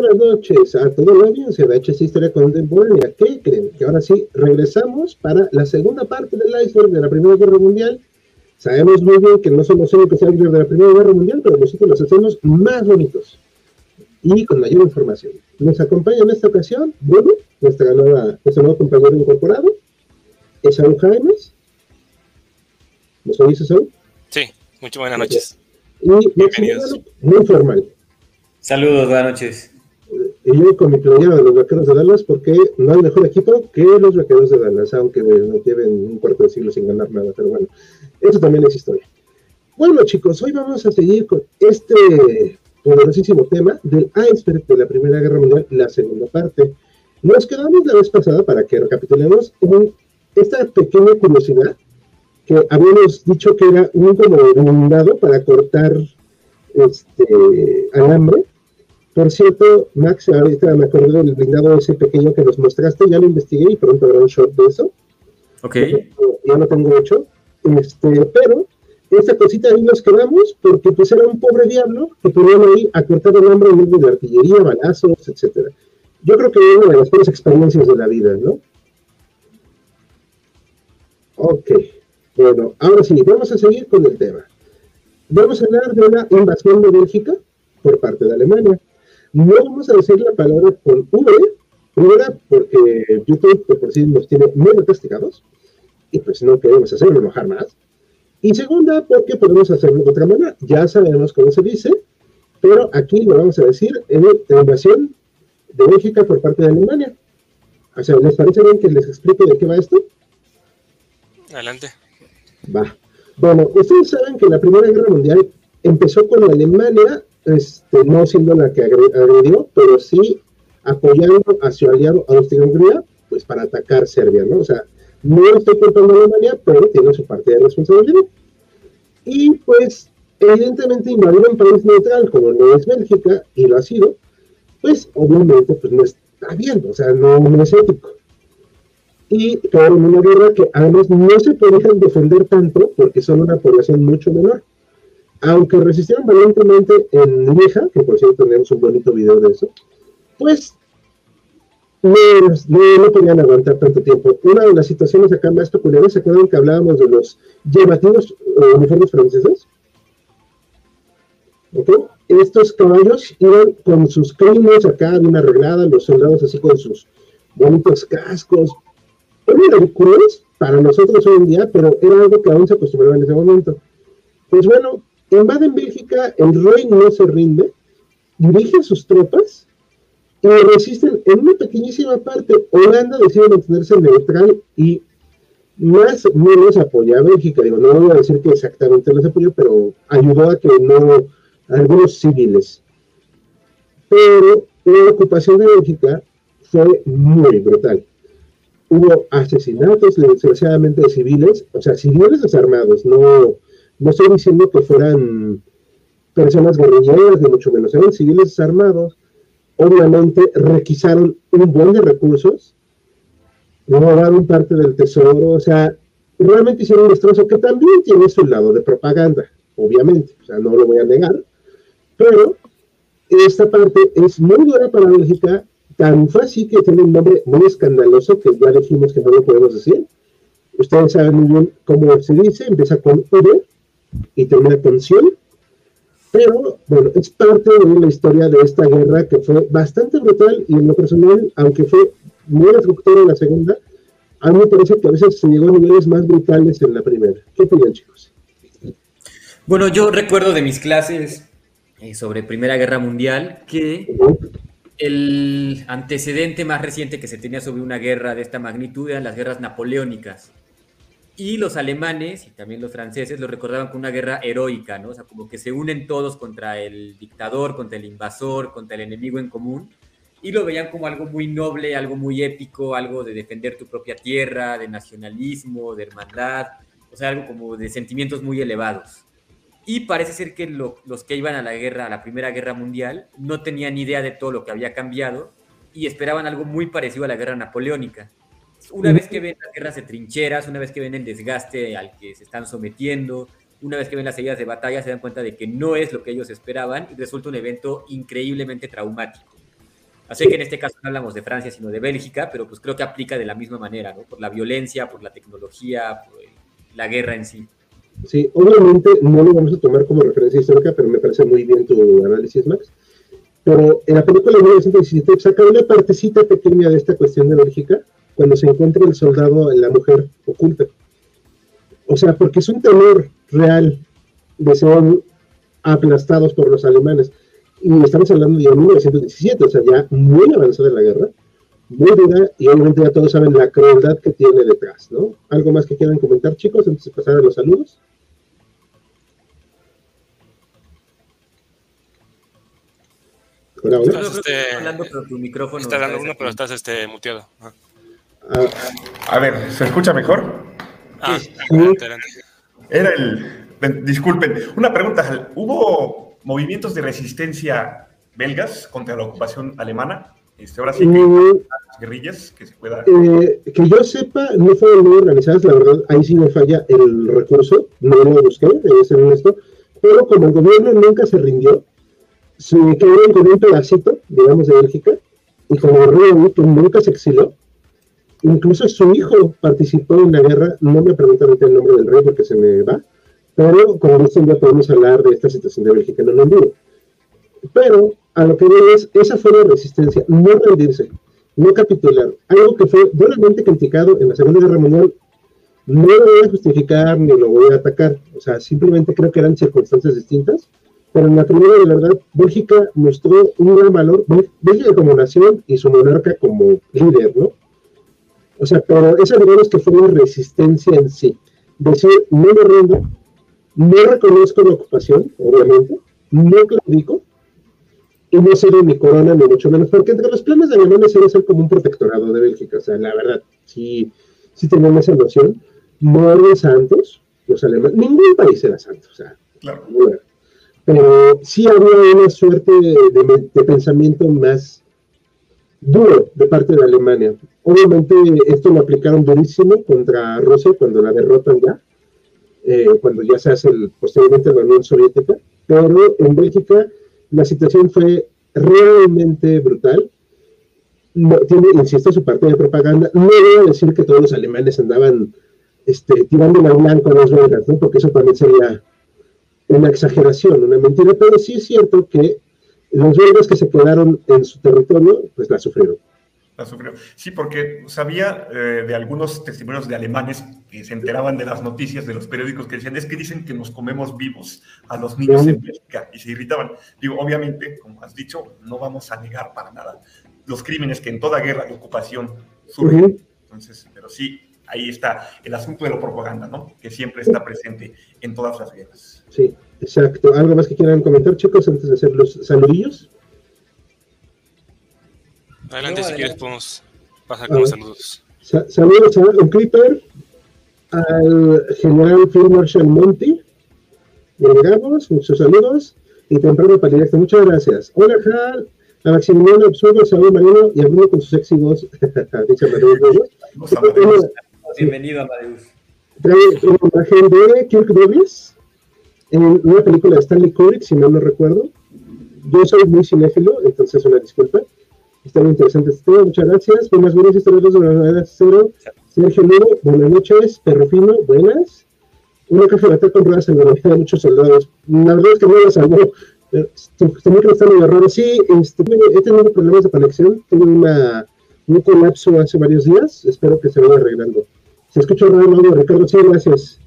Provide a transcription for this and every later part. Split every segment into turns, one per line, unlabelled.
Buenas noches a toda la audiencia de HS Historia Contemporánea. ¿Qué creen? Que ahora sí regresamos para la segunda parte del iceberg de la Primera Guerra Mundial. Sabemos muy bien que no somos únicos icebergs de la Primera Guerra Mundial, pero nosotros los hacemos más bonitos y con mayor información. Nos acompaña en esta ocasión, bueno, nuestra nueva, nuestro nuevo compañero incorporado, es Saúl Jaimes. ¿Nos oís, Saúl?
Sí, muchas buenas noches.
Y Bienvenidos. Muy formal.
Saludos, buenas noches.
Y yo con mi playera de los vaqueros de Dallas, porque no hay mejor equipo que los vaqueros de Dallas, aunque nos lleven un cuarto de siglo sin ganar nada, pero bueno, eso también es historia. Bueno, chicos, hoy vamos a seguir con este poderosísimo tema del iceberg de la Primera Guerra Mundial, la segunda parte. Nos quedamos la vez pasada para que recapitulemos en esta pequeña curiosidad que habíamos dicho que era un como blindado para cortar este alambre por cierto, Max, ahorita me acuerdo del blindado ese pequeño que nos mostraste, ya lo investigué y pronto habrá un shot de eso.
Ok.
Ya lo tengo hecho. Este, pero esta cosita ahí nos quedamos porque pues era un pobre diablo que ponían ahí a cortar el hambre en medio de artillería, balazos, etcétera. Yo creo que es una de las peores experiencias de la vida, ¿no? Ok. Bueno, ahora sí, vamos a seguir con el tema. Vamos a hablar de una invasión de Bélgica por parte de Alemania. No vamos a decir la palabra con V, primera porque YouTube de por sí nos tiene muy castigados y pues no queremos hacerlo enojar más. Y segunda, porque podemos hacerlo de otra manera. Ya sabemos cómo se dice, pero aquí lo vamos a decir en la invasión de Bélgica por parte de Alemania. O sea, ¿les parece bien que les explique de qué va esto?
Adelante.
Va. Bueno, ustedes saben que la Primera Guerra Mundial empezó con Alemania este, no siendo la que agredió, pero sí apoyando a su aliado Austria-Hungría, pues para atacar Serbia, ¿no? O sea, no estoy culpando a Alemania, pero tiene su parte de responsabilidad. Y pues, evidentemente, invadir un país neutral como no es Bélgica, y lo ha sido, pues obviamente pues no está bien, o sea, no, no es ético. Y claro, una guerra que además no se podían defender tanto porque son una población mucho menor aunque resistieron valientemente en Lieja, que por cierto tenemos un bonito video de eso, pues no, no, podían aguantar tanto tiempo. Una de las situaciones acá más peculiares, ¿se acuerdan que hablábamos de los llamativos uh, uniformes franceses? ¿Ok? Estos caballos iban con sus crines acá bien arregladas, los soldados así con sus bonitos cascos. Eran ridículos para nosotros hoy en día, pero era algo que aún se acostumbraba en ese momento. Pues bueno, Invaden Bélgica, el rey no se rinde, dirige sus tropas y resisten en una pequeñísima parte. Holanda decide mantenerse neutral y más o menos apoya a Bélgica. Digo, no voy a decir que exactamente los apoyó, pero ayudó a que no algunos civiles. Pero la ocupación de Bélgica fue muy brutal. Hubo asesinatos, desgraciadamente, de civiles, o sea, civiles desarmados, no no estoy diciendo que fueran personas guerrilleras, ni mucho menos, eran civiles armados. Obviamente requisaron un buen de recursos, robaron parte del tesoro, o sea, realmente hicieron un destrozo que también tiene su lado de propaganda, obviamente, o sea, no lo voy a negar, pero esta parte es muy dura para Bélgica, tan fácil que tiene un nombre muy escandaloso que ya dijimos que no lo podemos decir. Ustedes saben muy bien cómo se dice, empieza con V, y termina con Pero, bueno, es parte de la historia de esta guerra que fue bastante brutal y en lo personal, aunque fue muy destructora en la segunda, a mí me parece que a veces se llegó a niveles más brutales en la primera. ¿Qué opinan, chicos?
Bueno, yo recuerdo de mis clases eh, sobre Primera Guerra Mundial que el antecedente más reciente que se tenía sobre una guerra de esta magnitud eran las guerras napoleónicas. Y los alemanes y también los franceses lo recordaban como una guerra heroica, ¿no? O sea, como que se unen todos contra el dictador, contra el invasor, contra el enemigo en común. Y lo veían como algo muy noble, algo muy épico, algo de defender tu propia tierra, de nacionalismo, de hermandad, o sea, algo como de sentimientos muy elevados. Y parece ser que los que iban a la guerra, a la Primera Guerra Mundial, no tenían idea de todo lo que había cambiado y esperaban algo muy parecido a la guerra napoleónica. Una vez que ven las guerras de trincheras, una vez que ven el desgaste al que se están sometiendo, una vez que ven las heridas de batalla, se dan cuenta de que no es lo que ellos esperaban y resulta un evento increíblemente traumático. Así que en este caso no hablamos de Francia, sino de Bélgica, pero pues creo que aplica de la misma manera, ¿no? Por la violencia, por la tecnología, por la guerra en sí.
Sí, obviamente no lo vamos a tomar como referencia histórica, pero me parece muy bien tu análisis, Max. Pero en la película de 1917 saca una partecita pequeña de esta cuestión de Bélgica, cuando se encuentra el soldado, la mujer oculta. O sea, porque es un temor real de ser aplastados por los alemanes. Y estamos hablando de 1917, o sea, ya muy avanzada la guerra, muy dura, y obviamente ya todos saben la crueldad que tiene detrás, ¿no? ¿Algo más que quieran comentar, chicos, antes de pasar a los saludos?
Hola, hola. Estás, este... hablando, pero tu micrófono. Está hablando uno, pero estás este, muteado. Ah.
Ah, a ver, ¿se escucha mejor?
Ah.
Era el. Disculpen, una pregunta. ¿Hubo movimientos de resistencia belgas contra la ocupación alemana? Este, ahora sí que mm, las guerrillas que se pueda.
Eh, que yo sepa, no fueron muy organizadas, la verdad, ahí sí me falla el recurso, no lo busqué, debe ser honesto, pero como el gobierno nunca se rindió, se quedaron con un pedacito, digamos, de Bélgica, y como el rey que nunca se exilió, incluso su hijo participó en la guerra, no me preguntan el nombre del rey porque se me va, pero como dicen ya podemos hablar de esta situación de Bélgica en el. Pero a lo que veo es, esa fue la resistencia, no rendirse, no capitular. Algo que fue duramente criticado en la Segunda Guerra Mundial, no lo voy a justificar ni lo voy a atacar, o sea, simplemente creo que eran circunstancias distintas, pero en la primera, de verdad, Bélgica mostró un gran valor, Bélgica como nación y su monarca como líder, ¿no? O sea, pero esa es que fue la resistencia en sí. Decir, no me rindo, no reconozco la ocupación, obviamente, no claudico, y no cedo mi corona, ni mucho menos, porque entre los planes de Alemania era ser como un protectorado de Bélgica, o sea, la verdad, sí, sí tenían esa noción, no eran santos, los alemanes, ningún país era santo, o sea, claro. pero sí había una suerte de pensamiento más duro de parte de Alemania. Obviamente esto lo aplicaron durísimo contra Rusia cuando la derrotan ya, eh, cuando ya se hace el, posteriormente la Unión Soviética, pero en Bélgica la situación fue realmente brutal. No, tiene, insisto, su parte de propaganda. No voy a decir que todos los alemanes andaban este, tirando la blanco a las belgas, ¿no? porque eso también sería una exageración, una mentira, pero sí es cierto que los belgas que se quedaron en su territorio, pues la sufrieron.
La sufrieron. Sí, porque sabía eh, de algunos testimonios de alemanes que se enteraban de las noticias de los periódicos que decían, es que dicen que nos comemos vivos a los niños en Bélgica y se irritaban. Digo, obviamente, como has dicho, no vamos a negar para nada los crímenes que en toda guerra de ocupación surgen. Entonces, pero sí, ahí está el asunto de la propaganda, ¿no? Que siempre está presente en todas las guerras.
Sí. Exacto. ¿Algo más que quieran comentar, chicos, antes de hacer los saludillos?
Adelante, si quieres, podemos pasar con los saludos.
saludos a un Clipper, al general Phil Marshall Monty, llegamos, muchos saludos, y temprano para directo, muchas gracias. Hola, Jal, a Maximiliano Absurdo, Saúl Marino y alguno con su sexy voz, dice
Amadeus. Bienvenido, Amadeus.
Trae una imagen de Kirk Douglas en una película de Stanley Kubrick, si mal no recuerdo. Yo soy muy cinéfilo, entonces una disculpa. Está muy interesante este tema, muchas gracias. Buenas, buenas historias de la cero. Sergio buenas noches. Perro Fino, buenas. Una caja de con ruedas en la de muchos soldados. La verdad es que no la salvó. Tenía que estar muy raro. Sí, este, he tenido problemas de conexión. Tuve una, un colapso hace varios días. Espero que se vaya arreglando. Se escucha raro, ¿no? Ricardo, sí, gracias.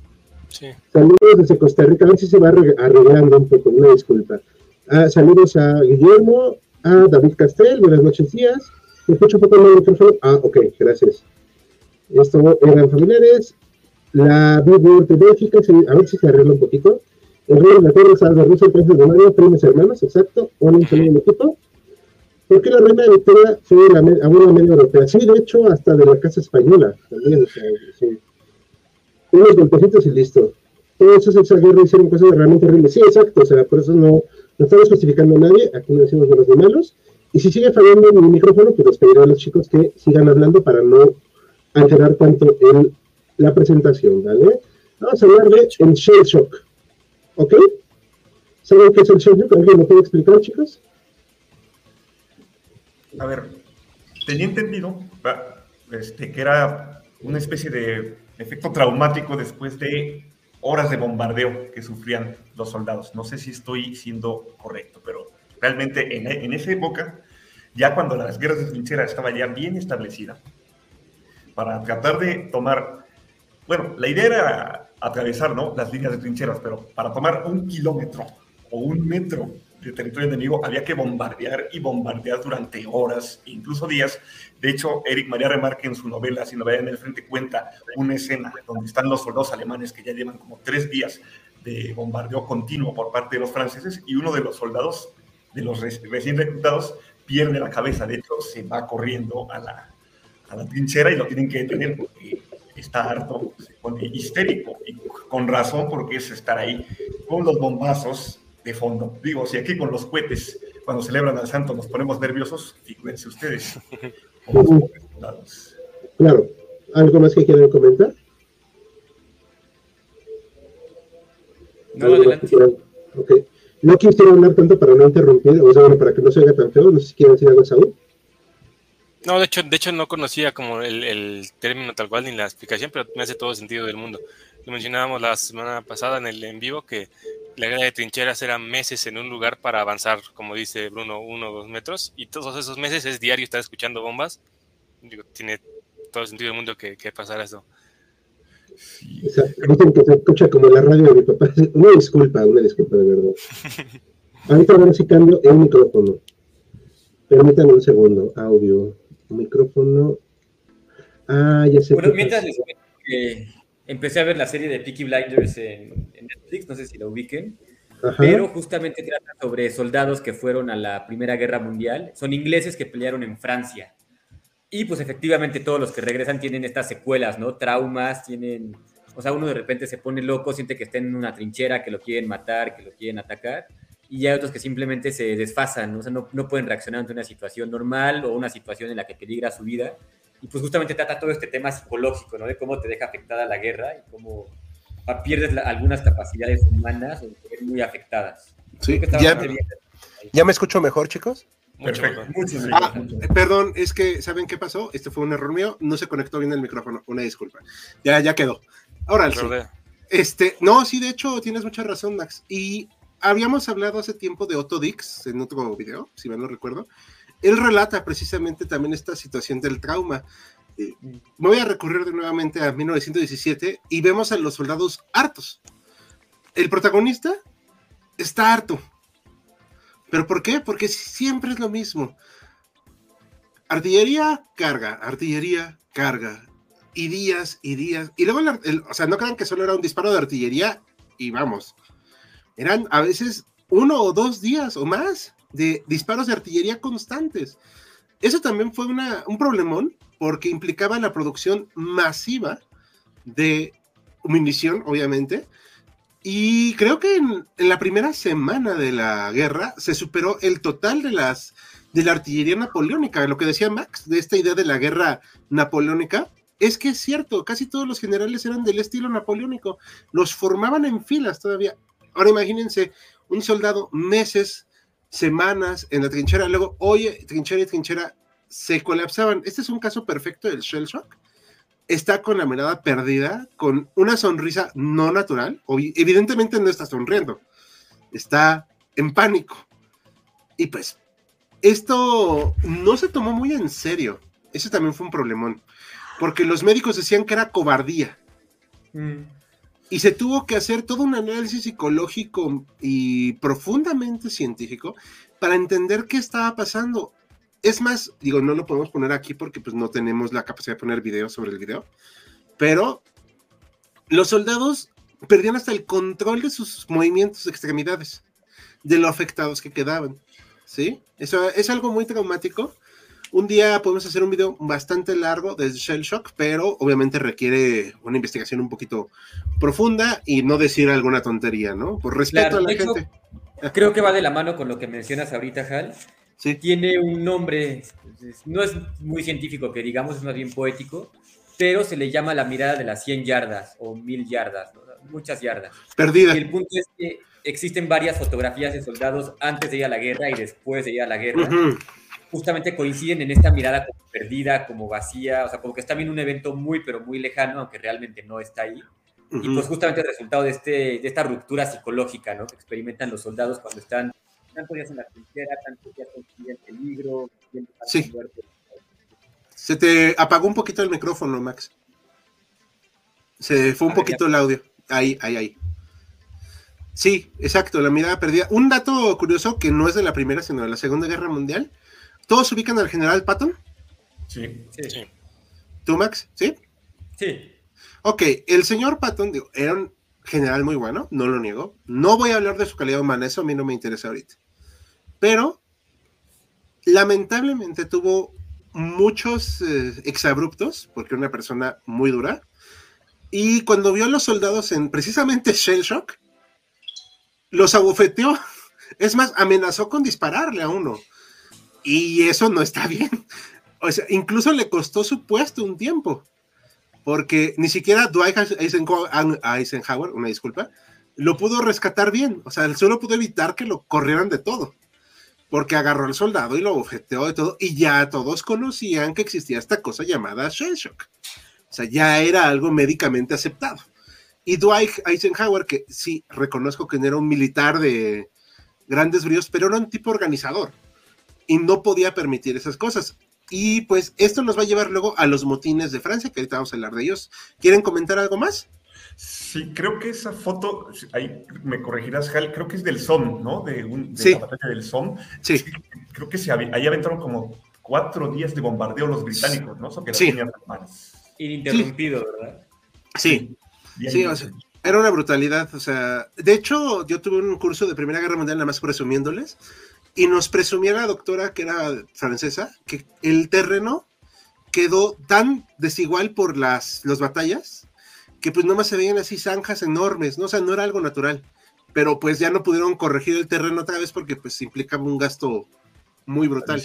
Saludos desde Costa Rica, a ver si se va arreglando un poco, una disculpa. Ah, saludos a Guillermo, a David Castel, buenas noches, días. ¿Me escucho un poco el micrófono? Ah, ok, gracias. Esto eran familiares.
la Big World de Bélgica, a ver si se arregla un poquito. El rey de Inglaterra es Alba Rusia, Princesa de María, primas hermanas, exacto, un segundo equipo. ¿Por qué la reina de Victoria fue la abuela media europea? Sí, de hecho, hasta de la casa española también, o sea, sí. Unos golpecitos y listo. Todos esos guerra hicieron cosas realmente horribles. Sí, exacto, o sea, por eso no, no estamos justificando a nadie, aquí no decimos buenos ni malos. Y si sigue fallando mi micrófono, pues les pediré a los chicos que sigan hablando para no alterar tanto en la presentación, ¿vale? Vamos a hablar de el shell shock, ¿ok? ¿Saben qué es el shell shock? ¿Alguien me puede explicar, chicos?
A ver, tenía entendido este, que era una especie de efecto traumático después de horas de bombardeo que sufrían los soldados. No sé si estoy siendo correcto, pero realmente en, esa época, ya cuando las guerras de trinchera estaba ya bien establecida, para tratar de tomar, bueno, la idea era atravesar ¿no? las líneas de trincheras, pero para tomar un kilómetro o un metro de territorio enemigo había que bombardear y bombardear durante horas, incluso días. De hecho, Eric María Remarque en su novela Si no vayan en el frente cuenta una escena donde están los soldados alemanes que ya llevan como tres días de bombardeo continuo por parte de los franceses y uno de los soldados, de los recién reclutados, pierde la cabeza. De hecho, se va corriendo a la, a la trinchera y lo tienen que detener porque está harto, se pone histérico y con razón porque es estar ahí con los bombazos de fondo. Digo, si aquí con los cohetes, cuando celebran al santo, nos ponemos nerviosos, fíjense ustedes.
Claro. ¿Algo más que quieran comentar?
No, adelante.
Okay. No quisiera hablar tanto para no interrumpir, o sea, bueno, para que no se oiga tan feo, no sé si quieren decir algo, Saúl.
No, de hecho, de hecho no conocía como el, el, término tal cual ni la explicación, pero me hace todo sentido del mundo. Lo mencionábamos la semana pasada en el en vivo que la guerra de trincheras era meses en un lugar para avanzar, como dice Bruno, uno o dos metros, y todos esos meses es diario estar escuchando bombas. Digo, tiene todo el sentido del mundo que, que pasara eso.
Dicen que se escucha como la radio de mi papá. Una disculpa, una disculpa de verdad. Ahorita ahora sí cambio el micrófono. Permítanme un segundo. Audio. Micrófono. Ah, ya sé.
Bueno, mientras les que empecé a ver la serie de Peaky Blinders en, Netflix, no sé si la ubiquen, pero justamente trata sobre soldados que fueron a la Primera Guerra Mundial. Son ingleses que pelearon en Francia. Y pues efectivamente todos los que regresan tienen estas secuelas, ¿no? Traumas, tienen... O sea, uno de repente se pone loco, siente que está en una trinchera, que lo quieren matar, que lo quieren atacar. Y hay otros que simplemente se desfasan, ¿no? o sea, no, no pueden reaccionar ante una situación normal o una situación en la que peligra su vida y pues justamente trata todo este tema psicológico, ¿no? De cómo te deja afectada la guerra y cómo pierdes algunas capacidades humanas muy afectadas.
Sí, ya, ¿ya me escucho mejor, chicos?
Perfecto.
ah, perdón, es que, ¿saben qué pasó? Este fue un error mío, no se conectó bien el micrófono, una disculpa. Ya, ya quedó. Ahora sí. Este, no, sí, de hecho, tienes mucha razón, Max. Y habíamos hablado hace tiempo de Otto Dix en otro video, si mal no recuerdo, él relata precisamente también esta situación del trauma. Eh, voy a recurrir de nuevamente a 1917 y vemos a los soldados hartos. El protagonista está harto. ¿Pero por qué? Porque siempre es lo mismo. Artillería, carga, artillería, carga. Y días y días. Y luego, o sea, no crean que solo era un disparo de artillería y vamos. Eran a veces uno o dos días o más de disparos de artillería constantes. Eso también fue un problemón porque implicaba la producción masiva de munición, obviamente. Y creo que en, la primera semana de la guerra se superó el total de las de la artillería napoleónica. Lo que decía Max de esta idea de la guerra napoleónica es que es cierto, casi todos los generales eran del estilo napoleónico, los formaban en filas todavía. Ahora imagínense un soldado meses semanas en la trinchera, luego, oye, trinchera y trinchera se colapsaban. Este es un caso perfecto del shell shock. Está con la mirada perdida, con una sonrisa no natural, evidentemente no está sonriendo, está en pánico. Y pues, esto no se tomó muy en serio. Eso también fue un problemón, porque los médicos decían que era cobardía. Mm y se tuvo que hacer todo un análisis psicológico y profundamente científico para entender qué estaba pasando. Es más, digo, no lo podemos poner aquí porque pues no tenemos la capacidad de poner video sobre el video, pero los soldados perdían hasta el control de sus movimientos extremidades, de lo afectados que quedaban. ¿Sí? Eso es algo muy traumático. Un día podemos hacer un video bastante largo de Shell Shock, pero obviamente requiere una investigación un poquito profunda y no decir alguna tontería, ¿no? Por respeto a la gente.
creo que va de la mano con lo que mencionas ahorita, Hal. Sí. Tiene un nombre, no es muy científico que digamos, es más bien poético, pero se le llama la mirada de las 100 yardas o 1000 yardas, muchas yardas.
Perdida.
Y el punto es que existen varias fotografías de soldados antes de ir a la guerra y después de ir a la guerra justamente coinciden en esta mirada como perdida, como vacía, o sea, como que está bien un evento muy, pero muy lejano, aunque realmente no está ahí. Y pues justamente el resultado de, este, de esta ruptura psicológica, ¿no? Que experimentan los soldados cuando están tantos días en la trinchera, tantos días con el peligro,
sí. Se te apagó un poquito el micrófono, Max. Se fue un poquito el audio. Ahí, ahí, ahí. Sí, exacto, la mirada perdida. Un dato curioso que no es de la Primera, sino de la Segunda Guerra Mundial, ¿Todos ubican al general Patton?
Sí. sí.
¿Tú, Max? ¿Sí?
Sí.
Ok, el señor Patton era un general muy bueno, no lo niego. No voy a hablar de su calidad humana, eso a mí no me interesa ahorita. Pero, lamentablemente tuvo muchos eh, exabruptos, porque era una persona muy dura. Y cuando vio a los soldados en precisamente Shell Shock, los abofeteó. Es más, amenazó con dispararle a uno. Y eso no está bien. O sea, incluso le costó su puesto un tiempo, porque ni siquiera Dwight Eisenhower, una disculpa, lo pudo rescatar bien. O sea, él solo pudo evitar que lo corrieran de todo, porque agarró al soldado y lo bofeteó de todo, y ya todos conocían que existía esta cosa llamada shell shock. O sea, ya era algo médicamente aceptado. Y Dwight Eisenhower, que sí reconozco que no era un militar de grandes bríos, pero era un tipo organizador y no podía permitir esas cosas. Y pues esto nos va a llevar luego a los motines de Francia, que ahorita vamos a hablar de ellos. ¿Quieren comentar algo más?
Sí, creo que esa foto, ahí me corregirás, Hal, creo que es del SOM, ¿no? De, un, de la batalla del SOM.
Sí.
Creo que se, ahí aventaron como cuatro días de bombardeo los británicos, ¿no?
sí.
Ininterrumpido, ¿verdad?
Sí. Sí, o sea, era una brutalidad. O sea, de hecho, yo tuve un curso de Primera Guerra Mundial, nada más presumiéndoles y nos presumía la doctora, que era francesa, que el terreno quedó tan desigual por las, batallas que pues nomás se veían así zanjas enormes, ¿no? O sea, no era algo natural. Pero pues ya no pudieron corregir el terreno otra vez porque pues implicaba un gasto muy brutal.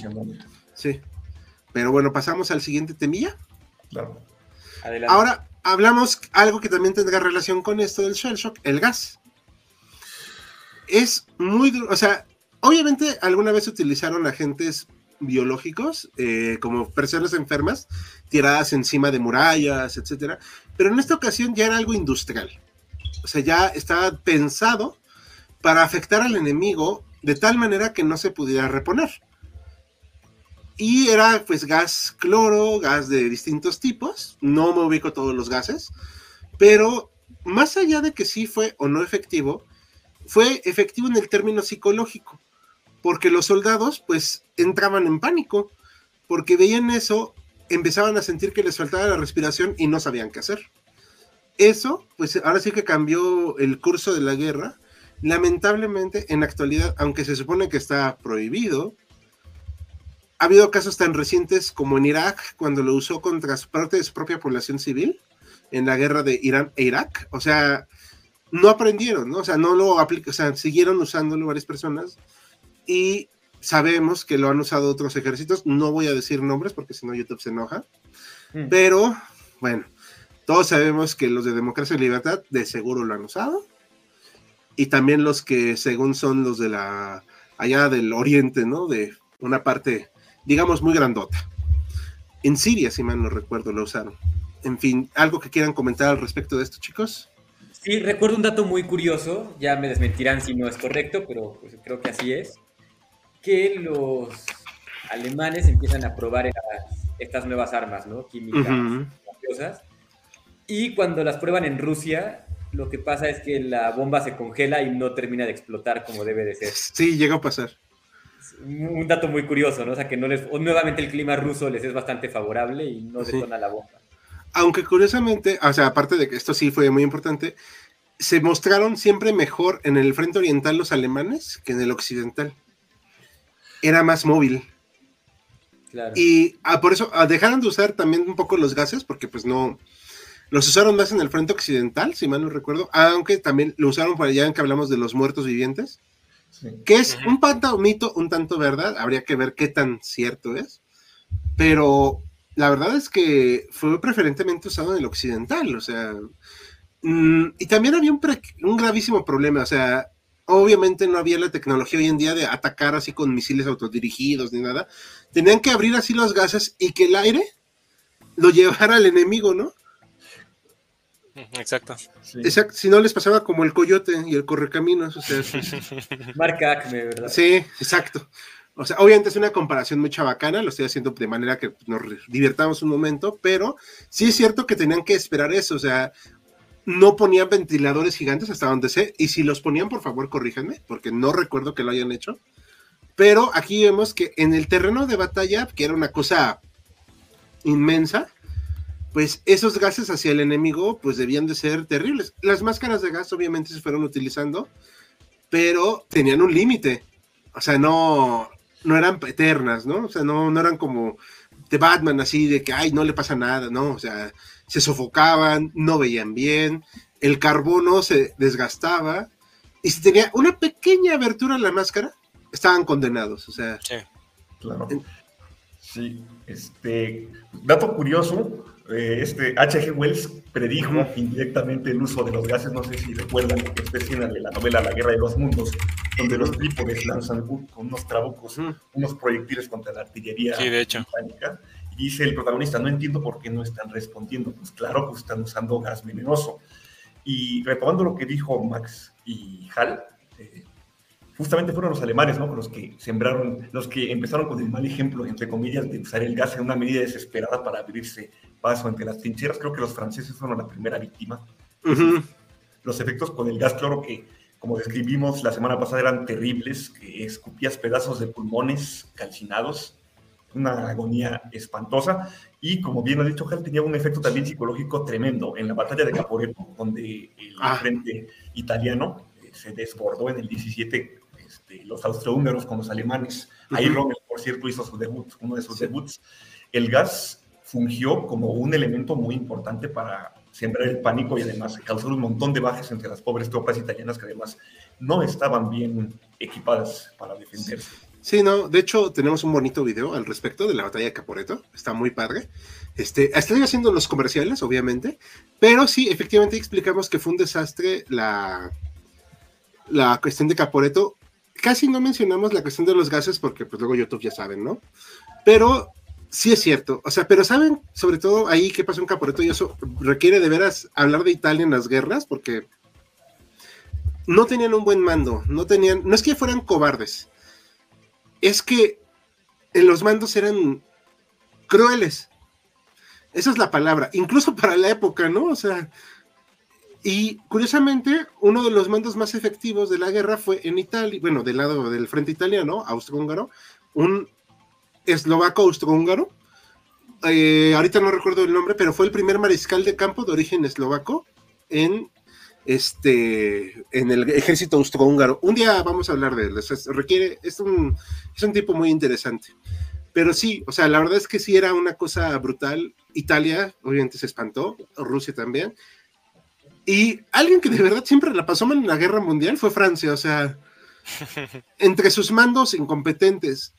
Sí. Pero bueno, pasamos al siguiente temilla.
Claro.
Ahora hablamos algo que también tendrá relación con esto del shell shock, el gas. Es muy duro, o sea, Obviamente, alguna vez utilizaron agentes biológicos, eh, como personas enfermas, tiradas encima de murallas, etcétera, pero en esta ocasión ya era algo industrial. O sea, ya estaba pensado para afectar al enemigo de tal manera que no se pudiera reponer. Y era pues gas cloro, gas de distintos tipos, no me ubico todos los gases, pero más allá de que sí fue o no efectivo, fue efectivo en el término psicológico porque los soldados pues entraban en pánico, porque veían eso, empezaban a sentir que les faltaba la respiración y no sabían qué hacer. Eso, pues ahora sí que cambió el curso de la guerra. Lamentablemente, en la actualidad, aunque se supone que está prohibido, ha habido casos tan recientes como en Irak, cuando lo usó contra parte de su propia población civil, en la guerra de Irán e Irak. O sea, no aprendieron, ¿no? O sea, no lo aplicaron, o sea, siguieron usándolo varias personas y sabemos que lo han usado otros ejércitos. No voy a decir nombres porque si no YouTube se enoja. Mm. Pero bueno, todos sabemos que los de democracia y libertad de seguro lo han usado. Y también los que según son los de la allá del oriente, ¿no? De una parte, digamos, muy grandota. En Siria, si mal no recuerdo, lo usaron. En fin, ¿algo que quieran comentar al respecto de esto, chicos?
Sí, recuerdo un dato muy curioso, ya me desmentirán si no es correcto, pero pues, creo que así es que los alemanes empiezan a probar estas nuevas armas, ¿no? Químicas, Y cuando las prueban en Rusia, lo que pasa es que la bomba se congela y no termina de explotar como debe de ser.
Sí, llega a pasar.
Un dato muy curioso, ¿no? O sea, que no les, nuevamente el clima ruso les es bastante favorable y no detona la bomba.
Aunque curiosamente, o sea, aparte de que esto sí fue muy importante, se mostraron siempre mejor en el frente oriental los alemanes que en el occidental. Era más móvil.
Claro.
Y ah, por eso ah, dejaron de usar también un poco los gases, porque pues no, los usaron más en el frente occidental, si mal no recuerdo, aunque también lo usaron para allá en que hablamos de los muertos vivientes,
Sí.
que es un tanto mito, un tanto verdad, habría que ver qué tan cierto es, pero la verdad es que fue preferentemente usado en el occidental, o sea, mm, y también había un, pre- un gravísimo problema, o sea, obviamente no había la tecnología hoy en día de atacar así con misiles autodirigidos ni nada, tenían que abrir así los gases y que el aire lo llevara al enemigo, ¿no?
Exacto.
Sí.
Exacto, si no les pasaba como el coyote y el correcaminos, o sea, sí,
Marca Acme, ¿verdad?
sí, exacto. O sea, obviamente es una comparación muy chabacana, lo estoy haciendo de manera que nos divirtamos un momento, pero sí es cierto que tenían que esperar eso, o sea, no ponían ventiladores gigantes hasta donde sé, y si los ponían, por favor, corríjanme, porque no recuerdo que lo hayan hecho. Pero aquí vemos que en el terreno de batalla, que era una cosa inmensa, pues esos gases hacia el enemigo, pues debían de ser terribles. Las máscaras de gas obviamente se fueron utilizando, pero tenían un límite. O sea, no, no eran eternas, ¿no? O sea, no, no eran como de Batman, así de que, ay, no le pasa nada, ¿no? O sea, se sofocaban, no veían bien, el carbono se desgastaba, y si tenía una pequeña abertura en la máscara, estaban condenados. O sea,
Sí.
Claro. Sí, este dato curioso, eh, este H.G. Wells predijo indirectamente el uso de los gases, no sé si recuerdan esta escena de la novela La Guerra de los Mundos, donde los trípodes lanzan con unos trabucos unos proyectiles contra la artillería
Sí, de hecho.
británica, y dice el protagonista, no entiendo por qué no están respondiendo, pues claro, pues están usando gas venenoso. Y retomando lo que dijo Max y Hal, eh, justamente fueron los alemanes, ¿no? Los que sembraron, los que empezaron con el mal ejemplo, entre comillas, de usar el gas en una medida desesperada para abrirse paso entre las trincheras. Creo que los franceses fueron la primera víctima.
ujú.
Los efectos con el gas cloro que, como describimos la semana pasada, eran terribles, que escupías pedazos de pulmones calcinados, una agonía espantosa. Y como bien ha dicho Hal, tenía un efecto también psicológico tremendo. En la batalla de Caporetto, donde el
Ah.
frente italiano eh, se desbordó en el 17, este, los austrohúngaros con los alemanes. Ahí
Ujú.
Rommel, por cierto, hizo su debut, uno de sus
Sí.
debuts. El gas fungió como un elemento muy importante para sembrar el pánico y además causar un montón de bajas entre las pobres tropas italianas que además no estaban bien equipadas para defenderse.
Sí, no, de hecho tenemos un bonito video al respecto de la batalla de Caporeto, está muy padre. Este, estoy haciendo los comerciales, obviamente, pero sí, efectivamente explicamos que fue un desastre la, la cuestión de Caporeto. Casi no mencionamos la cuestión de los gases porque pues luego YouTube ya saben, ¿no? Pero sí es cierto, o sea, pero saben sobre todo ahí qué pasó en Caporeto y eso requiere de veras hablar de Italia en las guerras porque no tenían un buen mando, no tenían, no es que fueran cobardes, es que en los mandos eran crueles. Esa es la palabra, incluso para la época, ¿no? O sea, y curiosamente, uno de los mandos más efectivos de la guerra fue en Italia, bueno, del lado del frente italiano, austrohúngaro, un eslovaco austrohúngaro. Eh, ahorita no recuerdo el nombre, pero fue el primer mariscal de campo de origen eslovaco en este en el ejército austrohúngaro. Un día vamos a hablar de él. sea, requiere, es un, es un tipo muy interesante. Pero sí, o sea, la verdad es que sí era una cosa brutal. Italia, obviamente, se espantó, Rusia también. Y alguien que de verdad siempre la pasó mal en la guerra mundial fue Francia, o sea, entre sus mandos incompetentes,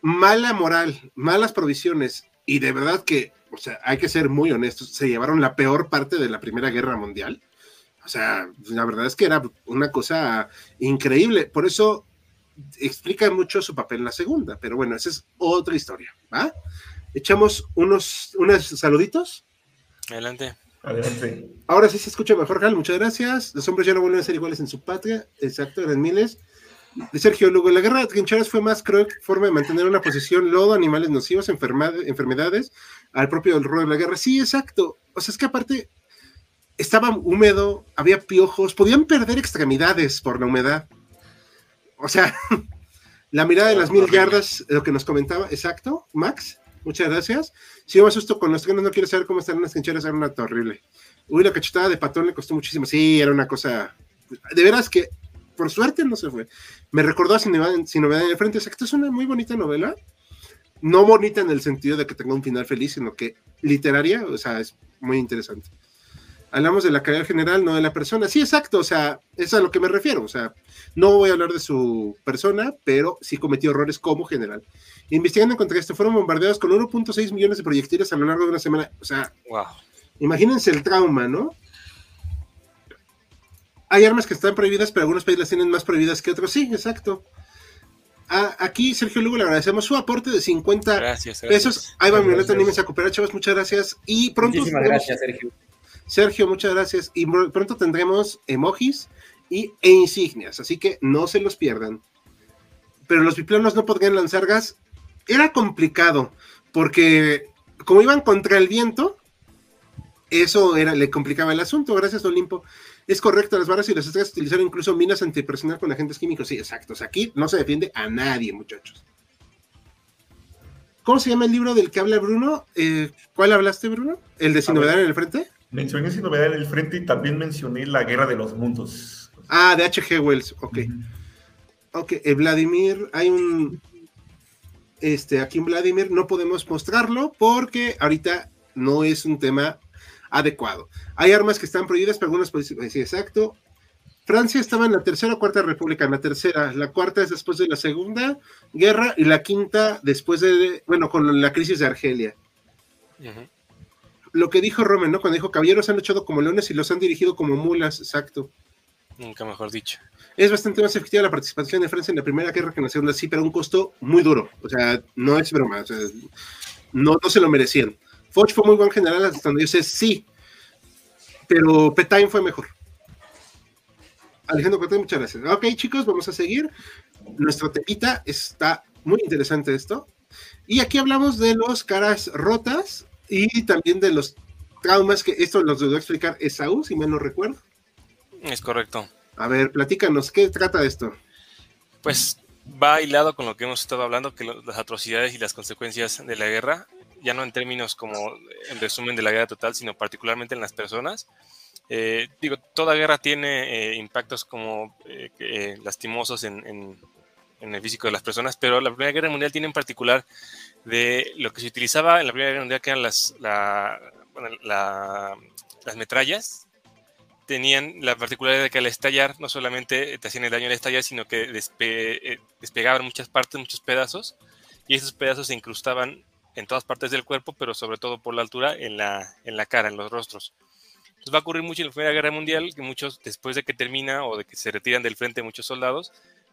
mala moral, malas provisiones, y de verdad que, o sea, hay que ser muy honestos, se llevaron la peor parte de la Primera Guerra Mundial. O sea, la verdad es que era una cosa increíble. Por eso explica mucho su papel en la segunda. Pero bueno, esa es otra historia. ¿va? Echamos unos, unos saluditos.
Adelante.
Adelante.
Ahora sí se escucha mejor, Hal. Muchas gracias. Los hombres ya no vuelven a ser iguales en su patria. Exacto, eran miles. De Sergio Lugo, la guerra de trincheras fue más cruel forma de mantener una posición, lodo, animales nocivos, enfermedades, al propio rol de la guerra. Sí, exacto. O sea, es que aparte estaba húmedo, había piojos, podían perder extremidades por la humedad. O sea, la mirada de las mil yardas, lo que nos comentaba, exacto, Max. Muchas gracias. Si yo me asusto con los trenes, no quiero saber cómo están las trincheras, era una horrible. Uy, la cachetada de patón le costó muchísimo. Sí, era una cosa. De veras que, por suerte, no se fue. Me recordó a Sin Novedad en el Frente. Exacto, es una muy bonita novela. No bonita en el sentido de que tenga un final feliz, sino que literaria, o sea, es muy interesante. Hablamos de la calidad general, no de la persona. Sí, exacto, o sea, es a lo que me refiero. O sea, no voy a hablar de su persona, pero sí cometió errores como general. Investigando en esto, fueron bombardeados con 1.6 millones de proyectiles a lo largo de una semana. O sea,
Wow.
imagínense el trauma, ¿no? Hay armas que están prohibidas, pero algunos países las tienen más prohibidas que otros. Sí, exacto. Ah, aquí, Sergio Lugo, le agradecemos su aporte de 50
Gracias, gracias.
pesos. Ahí va mi
Gracias.
anímense a cooperar, chavos. Muchas gracias. Y pronto
Muchísimas gracias, Sergio.
Sergio, muchas gracias. Y pr- pronto tendremos emojis y, e insignias, así que no se los pierdan. Pero los biplanos no podrían lanzar gas. Era complicado, porque como iban contra el viento, eso era, le complicaba el asunto. Gracias, Olimpo. Es correcto, las barras y las estrellas utilizaron incluso minas antipersonal con agentes químicos. Sí, exacto. O sea, aquí no se defiende a nadie, muchachos. ¿Cómo se llama el libro del que habla Bruno? Eh, ¿Cuál hablaste, Bruno? ¿El de Sin. Novedad en el Frente?
Mencioné Sin Novedad en el Frente y también mencioné La Guerra de los Mundos.
Ah, de H.G. Wells, ok. Ok, eh, Vladimir, hay un. Este, aquí en Vladimir no podemos mostrarlo porque ahorita no es un tema adecuado. Hay armas que están prohibidas, pero algunas pues, sí, exacto. Francia estaba en la tercera o cuarta república, en la tercera. La cuarta es después de la segunda guerra y la quinta después de, bueno, con la crisis de Argelia.
Ujú.
Lo que dijo Romen, ¿no? Cuando dijo caballeros han luchado como leones y los han dirigido como mulas, exacto.
Nunca mejor dicho.
Es bastante más efectiva la participación de Francia en la Primera Guerra que en la Segunda, sí, pero a un costo muy duro. O sea, no es broma. O sea, no, no se lo merecían. Foch fue muy buen general hasta donde yo sé, sí. Pero Petain fue mejor. Alejandro Cortés, muchas gracias. Ok, chicos, vamos a seguir. Nuestro tepita está muy interesante esto. Y aquí hablamos de los caras rotas y también de los traumas que esto los debo explicar Esaú, si mal no recuerdo.
Es correcto.
A ver, platícanos, ¿qué trata esto?
Pues va hilado con lo que hemos estado hablando, que lo- las atrocidades y las consecuencias de la guerra, ya no en términos como en resumen de la guerra total, sino particularmente en las personas. Eh, digo, toda guerra tiene eh, impactos como eh, eh, lastimosos en, en- en el físico de las personas, pero la Primera Guerra Mundial tiene en particular de lo que se utilizaba en la Primera Guerra Mundial, que eran las, las metrallas, tenían la particularidad de que al estallar no solamente te hacían el daño al estallar, sino que despe- eh, despegaban muchas partes, muchos pedazos, y esos pedazos se incrustaban en todas partes del cuerpo, pero sobre todo por la altura en la, en la cara, en los rostros. Entonces va a ocurrir mucho en la Primera Guerra Mundial, que muchos, después de que termina o de que se retiran del frente muchos soldados,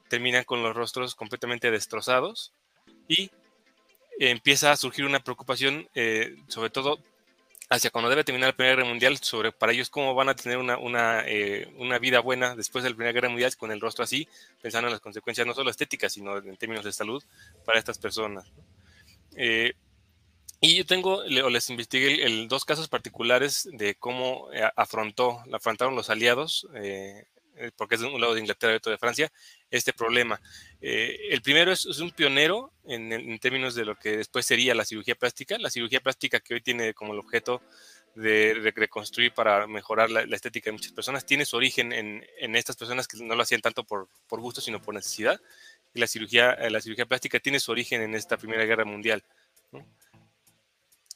terminan con los rostros completamente destrozados y empieza a surgir una preocupación, eh, sobre todo hacia cuando debe terminar la Primera Guerra Mundial, sobre para ellos cómo van a tener una, eh, una vida buena después de la Primera Guerra Mundial con el rostro así, pensando en las consecuencias no solo estéticas, sino en términos de salud para estas personas. Eh, y yo tengo, o les investigué el- dos casos particulares de cómo afrontó, afrontaron los aliados, porque es de un lado de Inglaterra y otro de Francia, este problema. Eh, el primero es, es un pionero en, en términos de lo que después sería la cirugía plástica. La cirugía plástica que hoy tiene como el objeto de re- reconstruir para mejorar la, la estética de muchas personas, tiene su origen en, en estas personas que no lo hacían tanto por, por gusto, sino por necesidad. Y la cirugía, eh, la cirugía plástica tiene su origen en esta Primera Guerra Mundial. ¿no?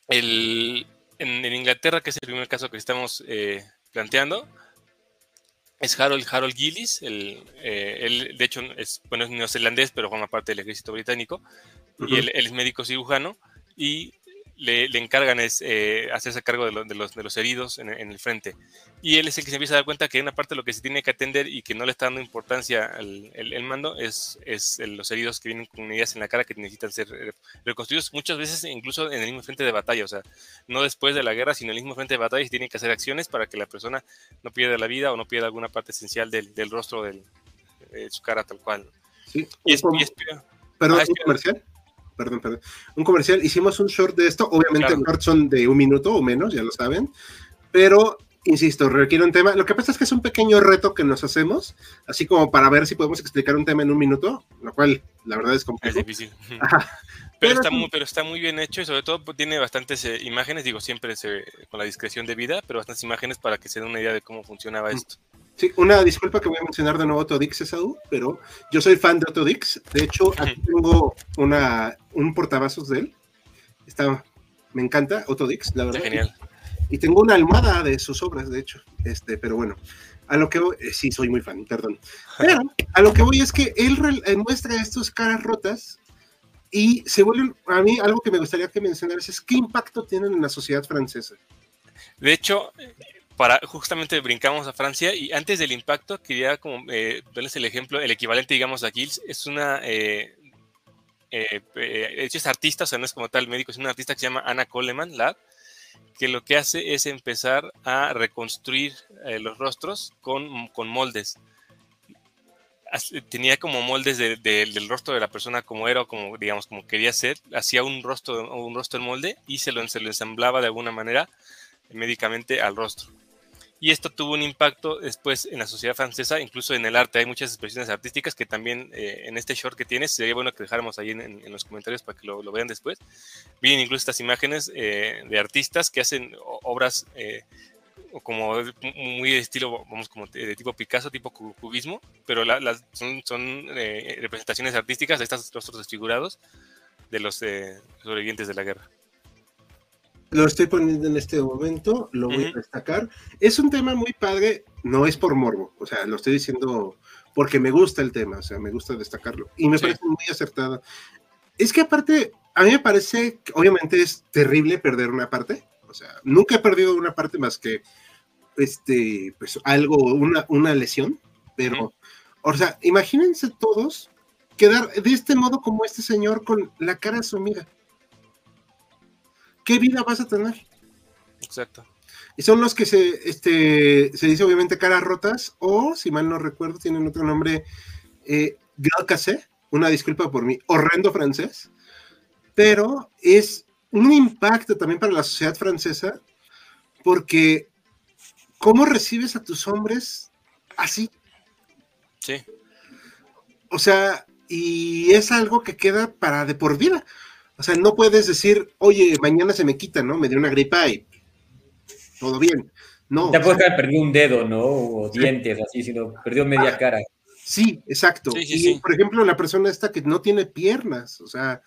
El, en, en Inglaterra, que es el primer caso que estamos eh, planteando, es Harold, Harold Gillis. El, eh, él, de hecho, es, bueno, es neozelandés, pero forma parte del ejército británico. Y él, él es médico cirujano y le, le encargan es, eh, hacerse cargo de, lo- de los, de los heridos en, en el frente. Y él es el que se empieza a dar cuenta que una parte de lo que se tiene que atender y que no le está dando importancia al el, el mando es, es el- los heridos que vienen con heridas en la cara que necesitan ser eh, reconstruidos muchas veces incluso en el mismo frente de batalla, o sea, no después de la guerra, sino en el mismo frente de batalla y se tienen que hacer acciones para que la persona no pierda la vida o no pierda alguna parte esencial del, del rostro del- de su cara tal cual.
Sí,
Y es, y es-
perdón,
Ah, es
comercial. Perdón, perdón. Un comercial. Hicimos un short de esto. Obviamente,
Claro.
los shorts son de un minuto o menos, ya lo saben. Pero insisto, requiere un tema. Lo que pasa es que es un pequeño reto que nos hacemos, así como para ver si podemos explicar un tema en un minuto, lo cual la verdad es complejo.
Es difícil. Pero, está muy, pero está muy bien hecho y sobre todo pues, tiene bastantes eh, imágenes, digo siempre se, con la discreción de vida, pero bastantes imágenes para que se den una idea de cómo funcionaba esto.
Sí, una disculpa que voy a mencionar de nuevo a Otodix, Esaú, pero yo soy fan de Otodix. De hecho, aquí tengo una, un portavasos de él. Está, me encanta Otodix, la verdad.
Está genial.
Y tengo una almohada de sus obras, de hecho. Este, pero bueno, a lo que voy, eh, sí, soy muy fan, perdón. Pero a lo que voy es que él eh, muestra estos caras rotas y se vuelven, a mí algo que me gustaría que mencionaras es qué impacto tienen en la sociedad francesa.
De hecho, para justamente brincamos a Francia y antes del impacto quería como eh, darles el ejemplo, el equivalente digamos a Gilles, es una eh, eh, eh es artista, o sea no es como tal médico, es una artista que se llama Anna Coleman, Lab, que lo que hace es empezar a reconstruir los rostros con, con moldes tenía como moldes del rostro de la persona como era o como, digamos, como quería ser, hacía un rostro, un rostro en molde y se lo, se lo ensamblaba de alguna manera médicamente al rostro. Y esto tuvo un impacto después en la sociedad francesa, incluso en el arte. Hay muchas expresiones artísticas que también eh, en este short que tienes, sería bueno que dejáramos ahí en, los comentarios para que lo, vean después. Vienen incluso estas imágenes eh, de artistas que hacen obras eh, como muy de estilo, vamos, como de tipo Picasso, tipo cubismo, pero son, son representaciones artísticas de estos rostros desfigurados de los sobrevivientes de la guerra.
Lo estoy poniendo en este momento, lo voy a destacar. Es un tema muy padre, no es por morbo, o sea, lo estoy diciendo porque me gusta el tema, o sea, me gusta destacarlo y me parece muy acertado. Es que aparte, a mí me parece, que obviamente es terrible perder una parte, o sea, nunca he perdido una parte más que este, pues algo, una, una lesión, pero, o sea, imagínense todos quedar de este modo como este señor con la cara sumida. ¿Qué vida vas a tener?
Exacto.
Y son los que se, este, se dice obviamente caras rotas, o si mal no recuerdo, tienen otro nombre, eh, Cassé, una disculpa por mi horrendo francés, pero es un impacto también para la sociedad francesa, porque ¿cómo recibes a tus hombres así?
Sí.
O sea, y es algo que queda para de por vida. O sea, no puedes decir, oye, mañana se me quita, ¿no? Me dio una gripa y todo bien. No.
Ya puedes haber perdido un dedo, ¿no? O dientes, así, sino perdió media ah, cara.
Sí, exacto. y, por ejemplo, la persona esta que no tiene piernas, o sea,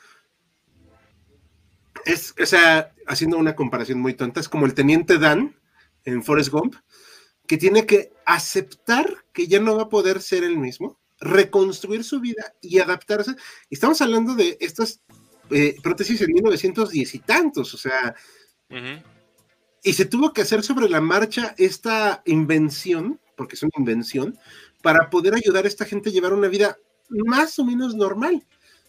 es, o sea, haciendo una comparación muy tonta, es como el teniente Dan en Forrest Gump, que tiene que aceptar que ya no va a poder ser el mismo, reconstruir su vida y adaptarse. Estamos hablando de estas eh, prótesis en 1910 y tantos, o sea, y se tuvo que hacer sobre la marcha esta invención, porque es una invención, para poder ayudar a esta gente a llevar una vida más o menos normal.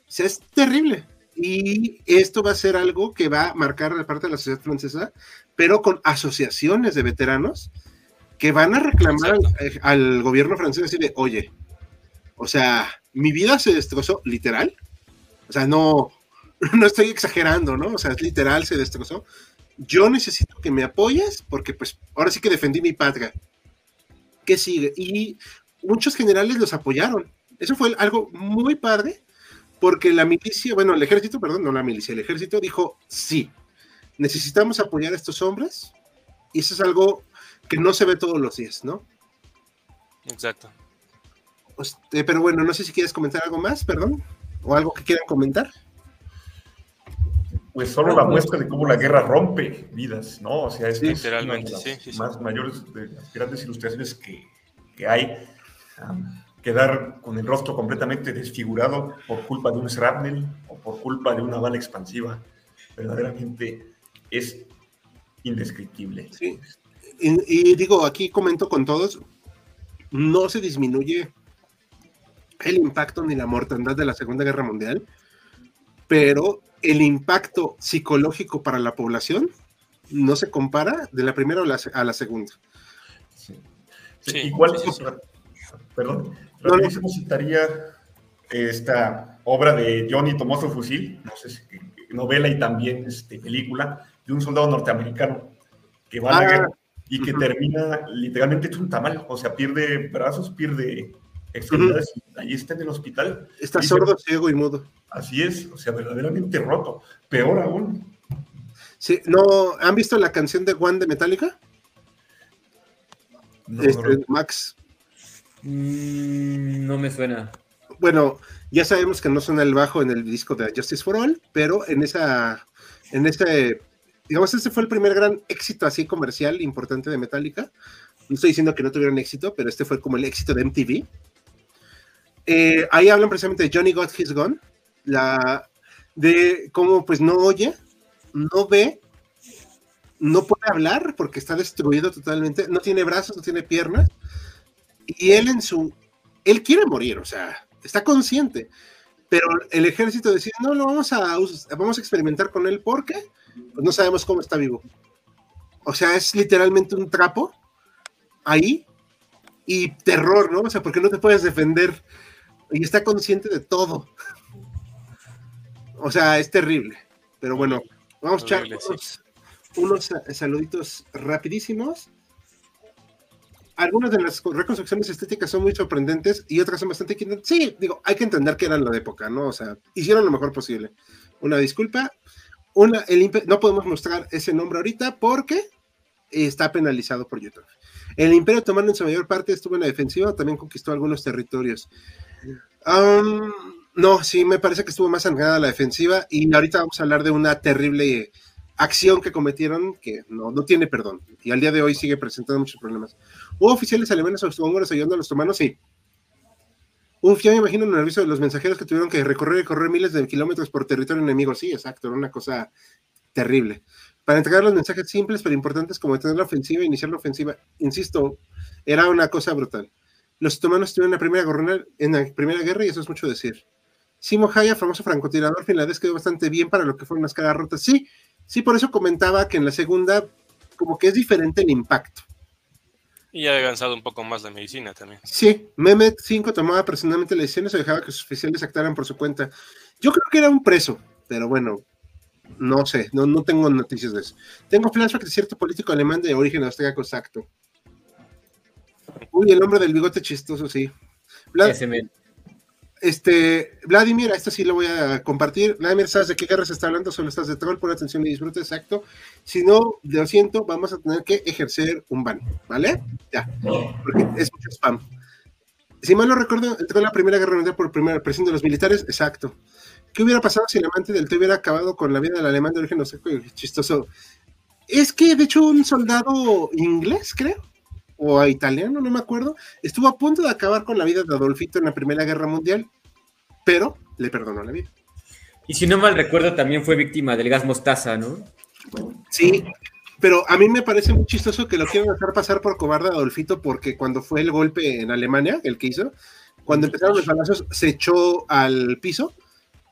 O sea, es terrible. Y esto va a ser algo que va a marcar la parte de la sociedad francesa, pero con asociaciones de veteranos que van a reclamar al, gobierno francés y decirle, oye, o sea, mi vida se destrozó, literal. O sea, no, no estoy exagerando, ¿no? O sea, es literal, se destrozó. Yo necesito que me apoyes porque pues ahora sí que defendí mi patria. ¿Qué sigue? Y muchos generales los apoyaron. Eso fue algo muy padre porque la milicia, bueno, el ejército, perdón, no la milicia, el ejército dijo, sí, necesitamos apoyar a estos hombres y eso es algo que no se ve todos los días, ¿no?
Exacto.
Este, pero bueno, no sé si quieres comentar algo más, perdón, o algo que quieran comentar.
Pues solo la muestra de cómo la guerra rompe vidas, ¿no? O sea, es,
literalmente, sí,
sí, más mayores, de las grandes ilustraciones que, que hay quedar con el rostro completamente desfigurado por culpa de un shrapnel o por culpa de una bala expansiva. Verdaderamente es indescriptible.
Sí. Y, digo, aquí comento con todos, no se disminuye el impacto ni la mortandad de la Segunda Guerra Mundial, pero el impacto psicológico para la población no se compara de la primera a la, segunda.
Sí. Igual, perdón, Rapidísimo citaría esta obra de Johnny tomó su fusil, no sé si novela y también este, película, de un soldado norteamericano que va a la ah. guerra y que termina literalmente hecho un tamal, o sea, pierde brazos, pierde extremidades, ahí está en el hospital.
Está sordo, ciego y mudo.
Así es, o sea, verdaderamente roto. Peor aún.
Sí, ¿no han visto la canción de One de Metallica?
No,
Este, Max.
Mm, no me suena.
Bueno, ya sabemos que no suena el bajo en el disco de Justice for All, pero en esa, en ese, digamos, este fue el primer gran éxito así comercial importante de Metallica. No estoy diciendo que no tuvieron éxito, pero este fue como el éxito de MTV. Eh, ahí hablan precisamente de Johnny Got His Gone, la, de cómo pues no oye, no ve, no puede hablar porque está destruido totalmente, no tiene brazos, no tiene piernas, y él en su, él quiere morir, o sea, está consciente, pero el ejército decide, no, lo vamos a, vamos a experimentar con él porque pues no sabemos cómo está vivo. O sea, es literalmente un trapo ahí y terror, ¿no? O sea, porque no te puedes defender y está consciente de todo. O sea, es terrible. Pero bueno, vamos a echar unos, unos sa- saluditos rapidísimos. Algunas de las reconstrucciones estéticas son muy sorprendentes y otras son bastante... Sí, digo, hay que entender que eran lo de época, ¿no? O sea, hicieron lo mejor posible. Una disculpa. Una, el no podemos mostrar ese nombre ahorita porque está penalizado por YouTube. El Imperio Otomano en su mayor parte estuvo en la defensiva, también conquistó algunos territorios. No, sí, me parece que estuvo más sangrada la defensiva y ahorita vamos a hablar de una terrible acción que cometieron que no, no tiene perdón y al día de hoy sigue presentando muchos problemas. ¿Hubo oficiales alemanes o húngaros ayudando a los otomanos? Sí. Uf, ya me imagino el nervioso de los mensajeros que tuvieron que recorrer y correr miles de kilómetros por territorio enemigo. Sí, exacto, era una cosa terrible. Para entregar los mensajes simples pero importantes como detener la ofensiva e iniciar la ofensiva, insisto, era una cosa brutal. Los otomanos tuvieron la primera, guerra, en la primera guerra y eso es mucho decir. Simo Haya, famoso francotirador finlandés, quedó bastante bien para lo que fueron las caras rotas. Sí, sí, por eso comentaba que en la segunda como que es diferente el impacto.
Y ha avanzado un poco más la medicina también.
Sí, Mehmet V tomaba personalmente las decisiones o dejaba que sus oficiales actuaran por su cuenta. Yo creo que era un preso, pero bueno, no sé, no, no tengo noticias de eso. Tengo flashback de cierto político alemán de origen austríaco exacto. Uy, el hombre del bigote chistoso, sí. Vlad- este, Vladimir, a esto sí lo voy a compartir. Vladimir, ¿sabes de qué guerra se está hablando? Solo estás de troll, pon atención y disfruta, exacto. Si no, lo siento, vamos a tener que ejercer un ban, ¿vale? Ya, porque es mucho spam. Si mal no recuerdo, entró en la Primera Guerra Mundial por primera presión de los militares, exacto. ¿Qué hubiera pasado si el amante del té hubiera acabado con la vida del alemán de origen seco y chistoso? Es que, de hecho, un soldado inglés, creo, o italiano, no me acuerdo, estuvo a punto de acabar con la vida de Adolfito en la Primera Guerra Mundial, pero le perdonó la vida.
Y si no mal recuerdo, también fue víctima del gas mostaza, ¿no?
Sí, pero a mí me parece muy chistoso que lo quieran dejar pasar por cobarde a Adolfito porque cuando fue el golpe en Alemania, el que hizo, cuando empezaron los balazos se echó al piso,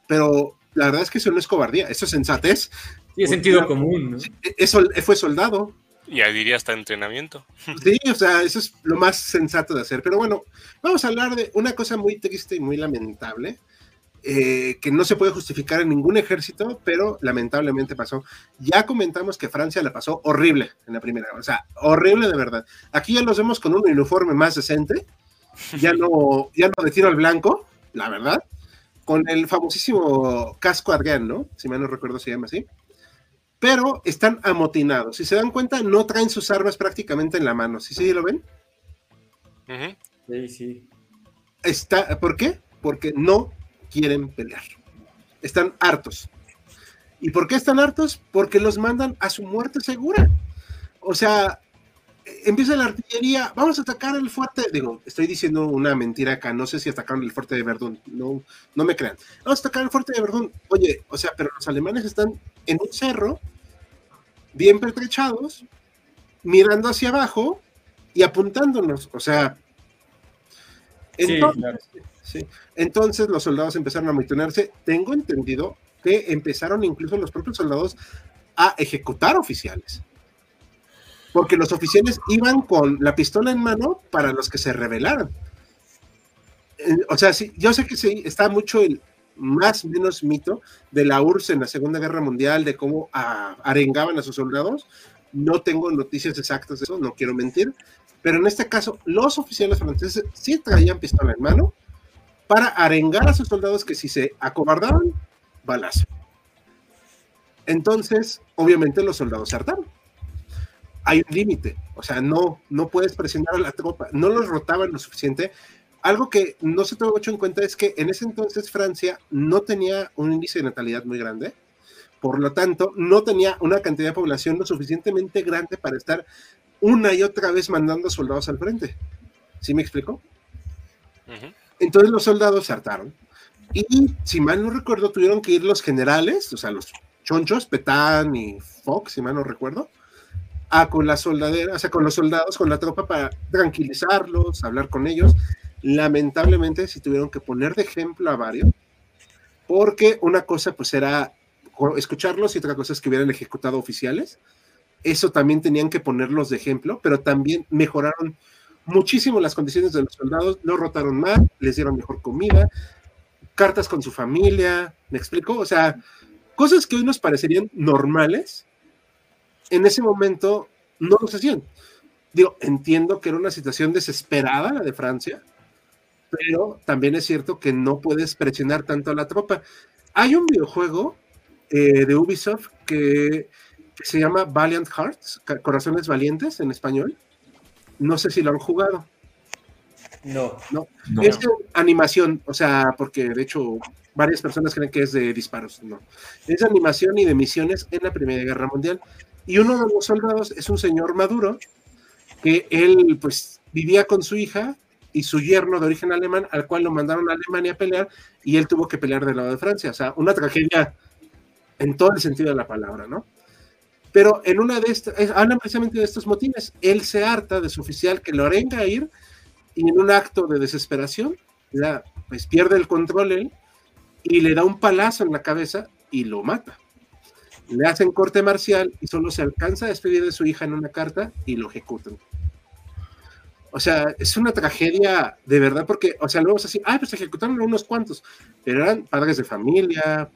pero la verdad es que eso no es cobardía, eso es sensatez.
Sí, es sentido común, ¿no?
Eso fue soldado,
Ya diría hasta entrenamiento.
Sí, o sea, eso es lo más sensato de hacer. Pero bueno, vamos a hablar de una cosa muy triste y muy lamentable, eh, que no se puede justificar en ningún ejército, pero lamentablemente pasó. Ya comentamos que Francia la pasó horrible en la primera, o sea, horrible de verdad. Aquí ya los vemos con un uniforme más decente, ya no, ya no de tiro al blanco, la verdad, con el famosísimo casco Argan, ¿no? Si mal no recuerdo se llama así pero están amotinados. Si se dan cuenta, no traen sus armas prácticamente en la mano. ¿Sí, sí lo ven?
Sí, sí.
Está, ¿Por qué? Porque no quieren pelear. Están hartos. ¿Y por qué están hartos? Porque los mandan a su muerte segura. O sea, empieza la artillería, vamos a atacar el fuerte. Digo, estoy diciendo una mentira acá, no sé si atacaron el fuerte de Verdún, no, no me crean. Vamos a atacar el fuerte de Verdún. Oye, o sea, pero los alemanes están en un cerro, bien pertrechados, mirando hacia abajo y apuntándonos. O sea,
Sí,
entonces,
claro.
Sí. Entonces los soldados empezaron a amontonarse. Tengo entendido que empezaron incluso los propios soldados a ejecutar oficiales. Porque los oficiales iban con la pistola en mano para los que se rebelaran. Eh, o sea, sí, yo sé que sí, está mucho el más o menos mito de la URSS en la Segunda Guerra Mundial, de cómo ah, arengaban a sus soldados. no tengo noticias exactas de eso, no quiero mentir, pero en este caso los oficiales franceses sí traían pistola en mano para arengar a sus soldados que si se acobardaban, balazo. Entonces, obviamente los soldados se. Hay un límite, o sea, no, no puedes presionar a la tropa, no los rotaban lo suficiente. Algo que no se tuvo mucho en cuenta es que en ese entonces Francia no tenía un índice de natalidad muy grande, por lo tanto, no tenía una cantidad de población lo suficientemente grande para estar una y otra vez mandando soldados al frente. ¿Sí me explico? Entonces los soldados se hartaron. Y si mal no recuerdo, tuvieron que ir los generales, o sea, los chonchos, Petán y Fox, si mal no recuerdo, a con la soldadera, o sea, con los soldados, con la tropa para tranquilizarlos, hablar con ellos. Lamentablemente, si tuvieron que poner de ejemplo a varios, porque una cosa pues era escucharlos y otra cosa es que hubieran ejecutado oficiales. Eso también tenían que ponerlos de ejemplo, pero también mejoraron muchísimo las condiciones de los soldados, no rotaron más, les dieron mejor comida, cartas con su familia, ¿me explico? O sea, cosas que hoy nos parecerían normales, en ese momento no los hacían. Digo, entiendo que era una situación desesperada la de Francia, pero también es cierto que no puedes presionar tanto a la tropa. Hay un videojuego eh, de Ubisoft que, se llama Valiant Hearts, Corazones Valientes en español. No sé si lo han jugado.
No.
No. Es animación, o sea, porque de hecho varias personas creen que es de disparos. No. Es de animación y de misiones en la Primera Guerra Mundial. Y uno de los soldados es un señor maduro que él pues vivía con su hija y su yerno de origen alemán, al cual lo mandaron a Alemania a pelear y él tuvo que pelear del lado de Francia. O sea, una tragedia en todo el sentido de la palabra, ¿no? Pero en una de estas, hablan precisamente de estos motines. Él se harta de su oficial que lo arenga a ir y en un acto de desesperación, ya, pues pierde el control él y le da un palazo en la cabeza y lo mata. Le hacen corte marcial y solo se alcanza a despedir de su hija en una carta y lo ejecutan. O sea, es una tragedia de verdad porque, o sea, luego es así, ah, pues ejecutaron unos cuantos, pero eran padres de familia,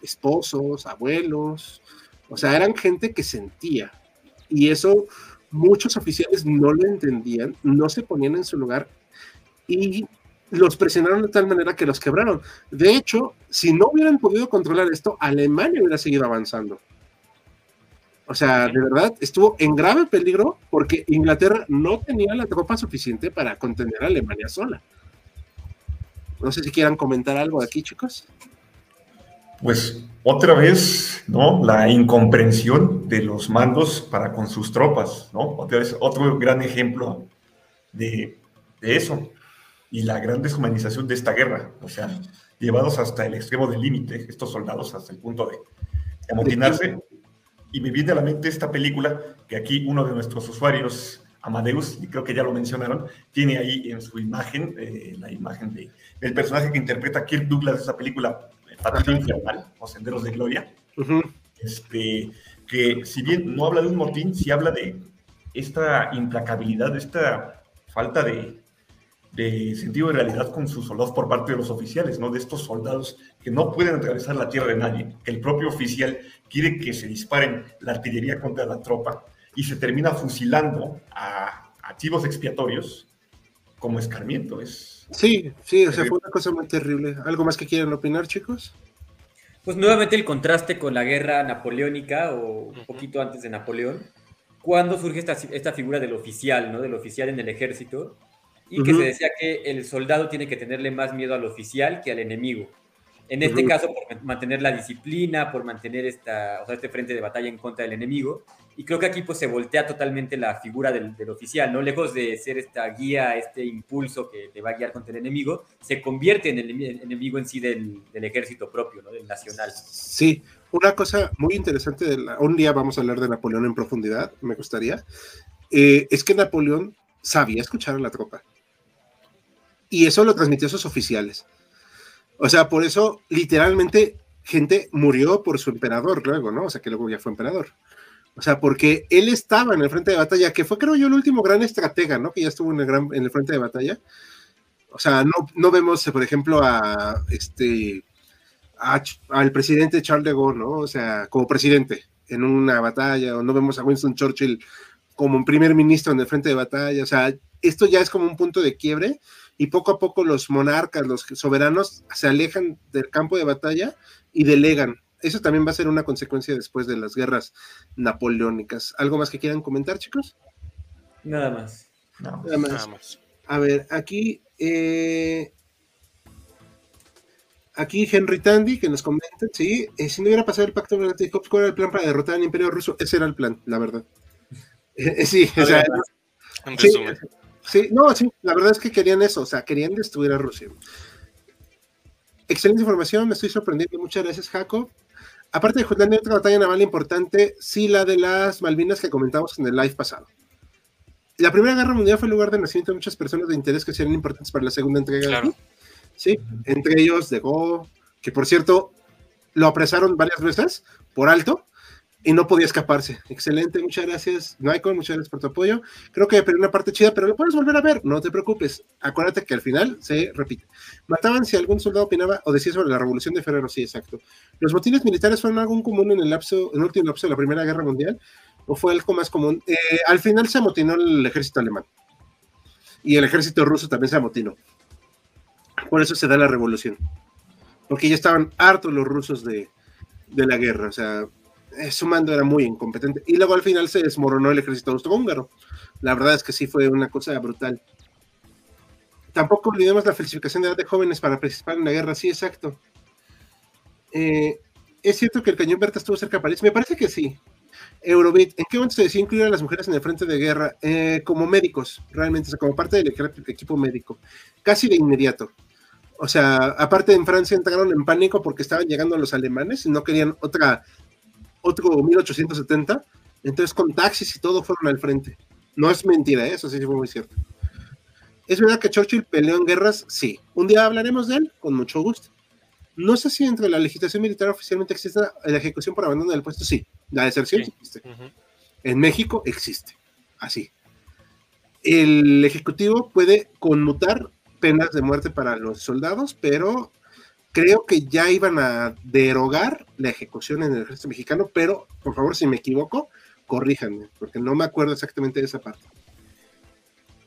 esposos, abuelos, o sea, eran gente que sentía. Y eso muchos oficiales no lo entendían, no se ponían en su lugar y los presionaron de tal manera que los quebraron. De hecho, si no hubieran podido controlar esto, Alemania hubiera seguido avanzando. O sea, de verdad, estuvo en grave peligro porque Inglaterra no tenía la tropa suficiente para contener a Alemania sola. No sé si quieran comentar algo aquí, chicos
pues otra vez, ¿no? La incomprensión de los mandos para con sus tropas, ¿no? Otra vez, otro gran ejemplo de, eso. Y la gran deshumanización de esta guerra, o sea, llevados hasta el extremo del límite, estos soldados hasta el punto de, amotinarse. Y me viene a la mente esta película que aquí uno de nuestros usuarios, Amadeus, y creo que ya lo mencionaron, tiene ahí en su imagen, eh, la imagen de, del personaje que interpreta Kirk Douglas de esa película, Infernal o Senderos de Gloria, este, que si bien no habla de un motín, sí habla de esta implacabilidad, de esta falta de, de sentido de realidad con sus soldados por parte de los oficiales, ¿no? De estos soldados que no pueden atravesar la tierra de nadie, que el propio oficial quiere que se disparen la artillería contra la tropa y se termina fusilando a, a chivos expiatorios como escarmiento. Es,
Sí, sí, o sea, fue una cosa muy terrible. ¿Algo más que quieran opinar, chicos?
Pues nuevamente el contraste con la guerra napoleónica o un poquito antes de Napoleón, cuando surge esta, esta figura del oficial, ¿no? Del oficial en el ejército, y que se decía que el soldado tiene que tenerle más miedo al oficial que al enemigo. En este caso, por mantener la disciplina, por mantener esta, o sea, este frente de batalla en contra del enemigo. Y creo que aquí pues, se voltea totalmente la figura del, del, oficial, ¿no? Lejos de ser esta guía, este impulso que te va a guiar contra el enemigo, se convierte en el enemigo en sí del, del ejército propio, ¿no? Del nacional.
Sí, una cosa muy interesante, de la, un día vamos a hablar de Napoleón en profundidad, me gustaría, eh, es que Napoleón sabía escuchar a la tropa. Y eso lo transmitió a sus oficiales. O sea, por eso literalmente gente murió por su emperador luego, ¿no? O sea, que luego ya fue emperador. O sea, porque él estaba en el frente de batalla, que fue creo yo el último gran estratega, ¿no? Que ya estuvo en el, gran, en el frente de batalla. O sea, no, no vemos, por ejemplo, a este al presidente Charles de Gaulle, ¿no? O sea, como presidente. en una batalla, o no vemos a Winston Churchill como un primer ministro en el frente de batalla. O sea, esto ya es como un punto de quiebre y poco a poco los monarcas, los soberanos se alejan del campo de batalla y delegan. Eso también va a ser una consecuencia después de las guerras napoleónicas. ¿Algo más que quieran comentar, chicos?
Nada más.
Nada más. A ver, aquí eh, aquí Henry Tandy, que nos comenta, sí, eh, si no hubiera pasado el pacto de ¿cuál era el plan para derrotar al imperio ruso? Ese era el plan, la verdad. Eh, sí, o sea, sí, sí, no, sí, la verdad es que querían eso, o sea, querían destruir a Rusia. Excelente información, me estoy sorprendiendo, muchas gracias, Jacob. Aparte de Jutlandia, otra batalla naval importante, sí, la de las Malvinas que comentamos en el live pasado. La Primera Guerra Mundial fue el lugar de nacimiento de muchas personas de interés que serían importantes para la segunda entrega. Claro. Sí, entre ellos de Go, que por cierto lo apresaron varias veces por alto y no podía escaparse. Excelente, muchas gracias, Michael, muchas gracias por tu apoyo. Creo que perdió una parte chida, pero lo puedes volver a ver, no te preocupes. Acuérdate que al final se repite. Mataban si algún soldado opinaba o decía sobre la revolución de Ferrero, sí, exacto. ¿Los motines militares fueron algo común en el lapso, en el último lapso de la Primera Guerra Mundial? ¿O fue algo más común? Eh, al final se amotinó el ejército alemán. Y el ejército ruso también se amotinó. Por eso se da la revolución. Porque ya estaban hartos los rusos de, la guerra. O sea, su mando era muy incompetente. Y luego al final se desmoronó el ejército austrohúngaro. La verdad es que sí fue una cosa brutal. Tampoco olvidemos la falsificación de edad de jóvenes para participar en la guerra. Sí, exacto. Eh, ¿Es cierto que el cañón Berta estuvo cerca de París? Me parece que sí. Eurobit, ¿en qué momento se decidió incluir a las mujeres en el frente de guerra? Eh, como médicos, realmente, o sea, como parte del equipo médico. Casi de inmediato. O sea, aparte en Francia entraron en pánico porque estaban llegando los alemanes y no querían otra, otro 1870. Entonces con taxis y todo fueron al frente. No es mentira, ¿eh? eso sí fue muy cierto. ¿Es verdad que Churchill peleó en guerras? Sí. Un día hablaremos de él, con mucho gusto. No sé si entre la legislación militar oficialmente existe la ejecución por abandono del puesto. Sí, la deserción existe. En México existe. Así. El ejecutivo puede conmutar penas de muerte para los soldados, pero creo que ya iban a derogar la ejecución en el ejército mexicano, pero por favor, si me equivoco, corríjanme, porque no me acuerdo exactamente de esa parte.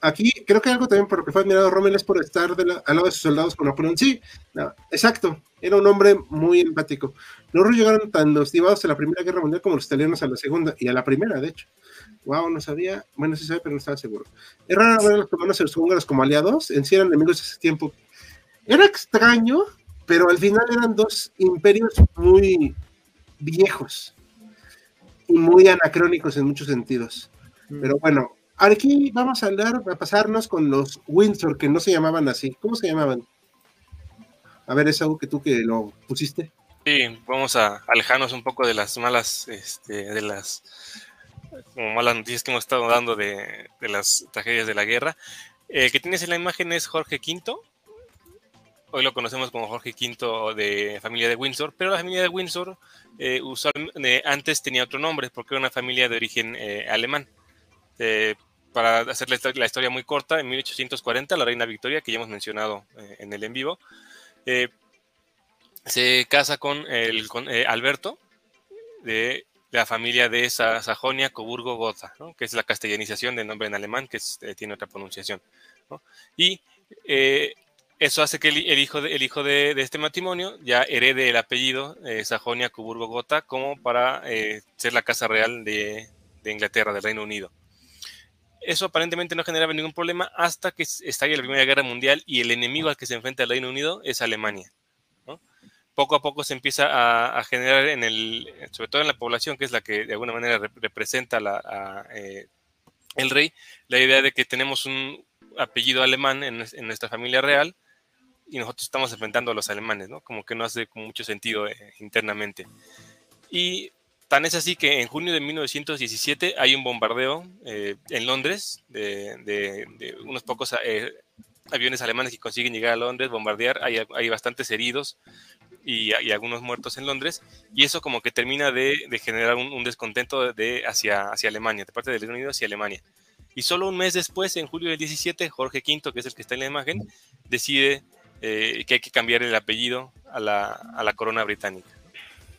Aquí creo que algo también por lo que fue admirado Rommel es por estar al lado de sus soldados con Napoleón. Sí, exacto, era un hombre muy empático. Los rusos llegaron tan hostigados a la Primera Guerra Mundial como los italianos a la Segunda, y a la Primera, de hecho. Wow, no sabía. Bueno, sí sabía, pero no estaba seguro. Es raro ver a los romanos y los húngaros como aliados. En sí eran enemigos de ese tiempo. Era extraño, pero al final eran dos imperios muy viejos y muy anacrónicos en muchos sentidos. Mm. Pero bueno, aquí vamos a hablar, a pasarnos con los Windsor, que no se llamaban así. ¿Cómo se llamaban? A ver, es algo que tú que lo pusiste.
Sí, vamos a alejarnos un poco de las malas, este, de las como malas noticias que hemos estado dando de, las tragedias de la guerra. El que tienes en la imagen es Jorge V. Hoy lo conocemos como Jorge V de familia de Windsor, pero la familia de Windsor eh, usualmente, antes tenía otro nombre porque era una familia de origen eh, alemán. Eh, para hacer la, historia muy corta, en 1840 la reina Victoria, que ya hemos mencionado en el en vivo, se casa con, el, con Alberto de la familia de Sajonia, Coburgo, Gotha, que es la castellanización del nombre en alemán, que eh, tiene otra pronunciación. Y eh, eso hace que el, hijo, de, hijo de, este matrimonio ya herede el apellido eh, Sajonia, Coburgo, Gotha, como para ser la casa real de, Inglaterra, del Reino Unido. Eso aparentemente no generaba ningún problema hasta que estalla la Primera Guerra Mundial y el enemigo al que se enfrenta el Reino Unido es Alemania poco a poco se empieza a, generar en el, sobre todo en la población, que es la que de alguna manera representa la, eh, el rey, la idea de que tenemos un apellido alemán en, nuestra familia real y nosotros estamos enfrentando a los alemanes, ¿no? Como que no hace mucho sentido eh, internamente. Y tan es así que en junio de 1917 hay un bombardeo eh, en Londres de, unos pocos aviones alemanes que consiguen llegar a Londres, bombardear, hay, hay bastantes heridos, y, algunos muertos en Londres, y eso como que termina de, generar un, descontento de, hacia, hacia Alemania, de parte del Reino Unido hacia Alemania. Y solo un mes después, en julio del 17, Jorge V, que es el que está en la imagen, decide eh, que hay que cambiar el apellido a la, a la corona británica.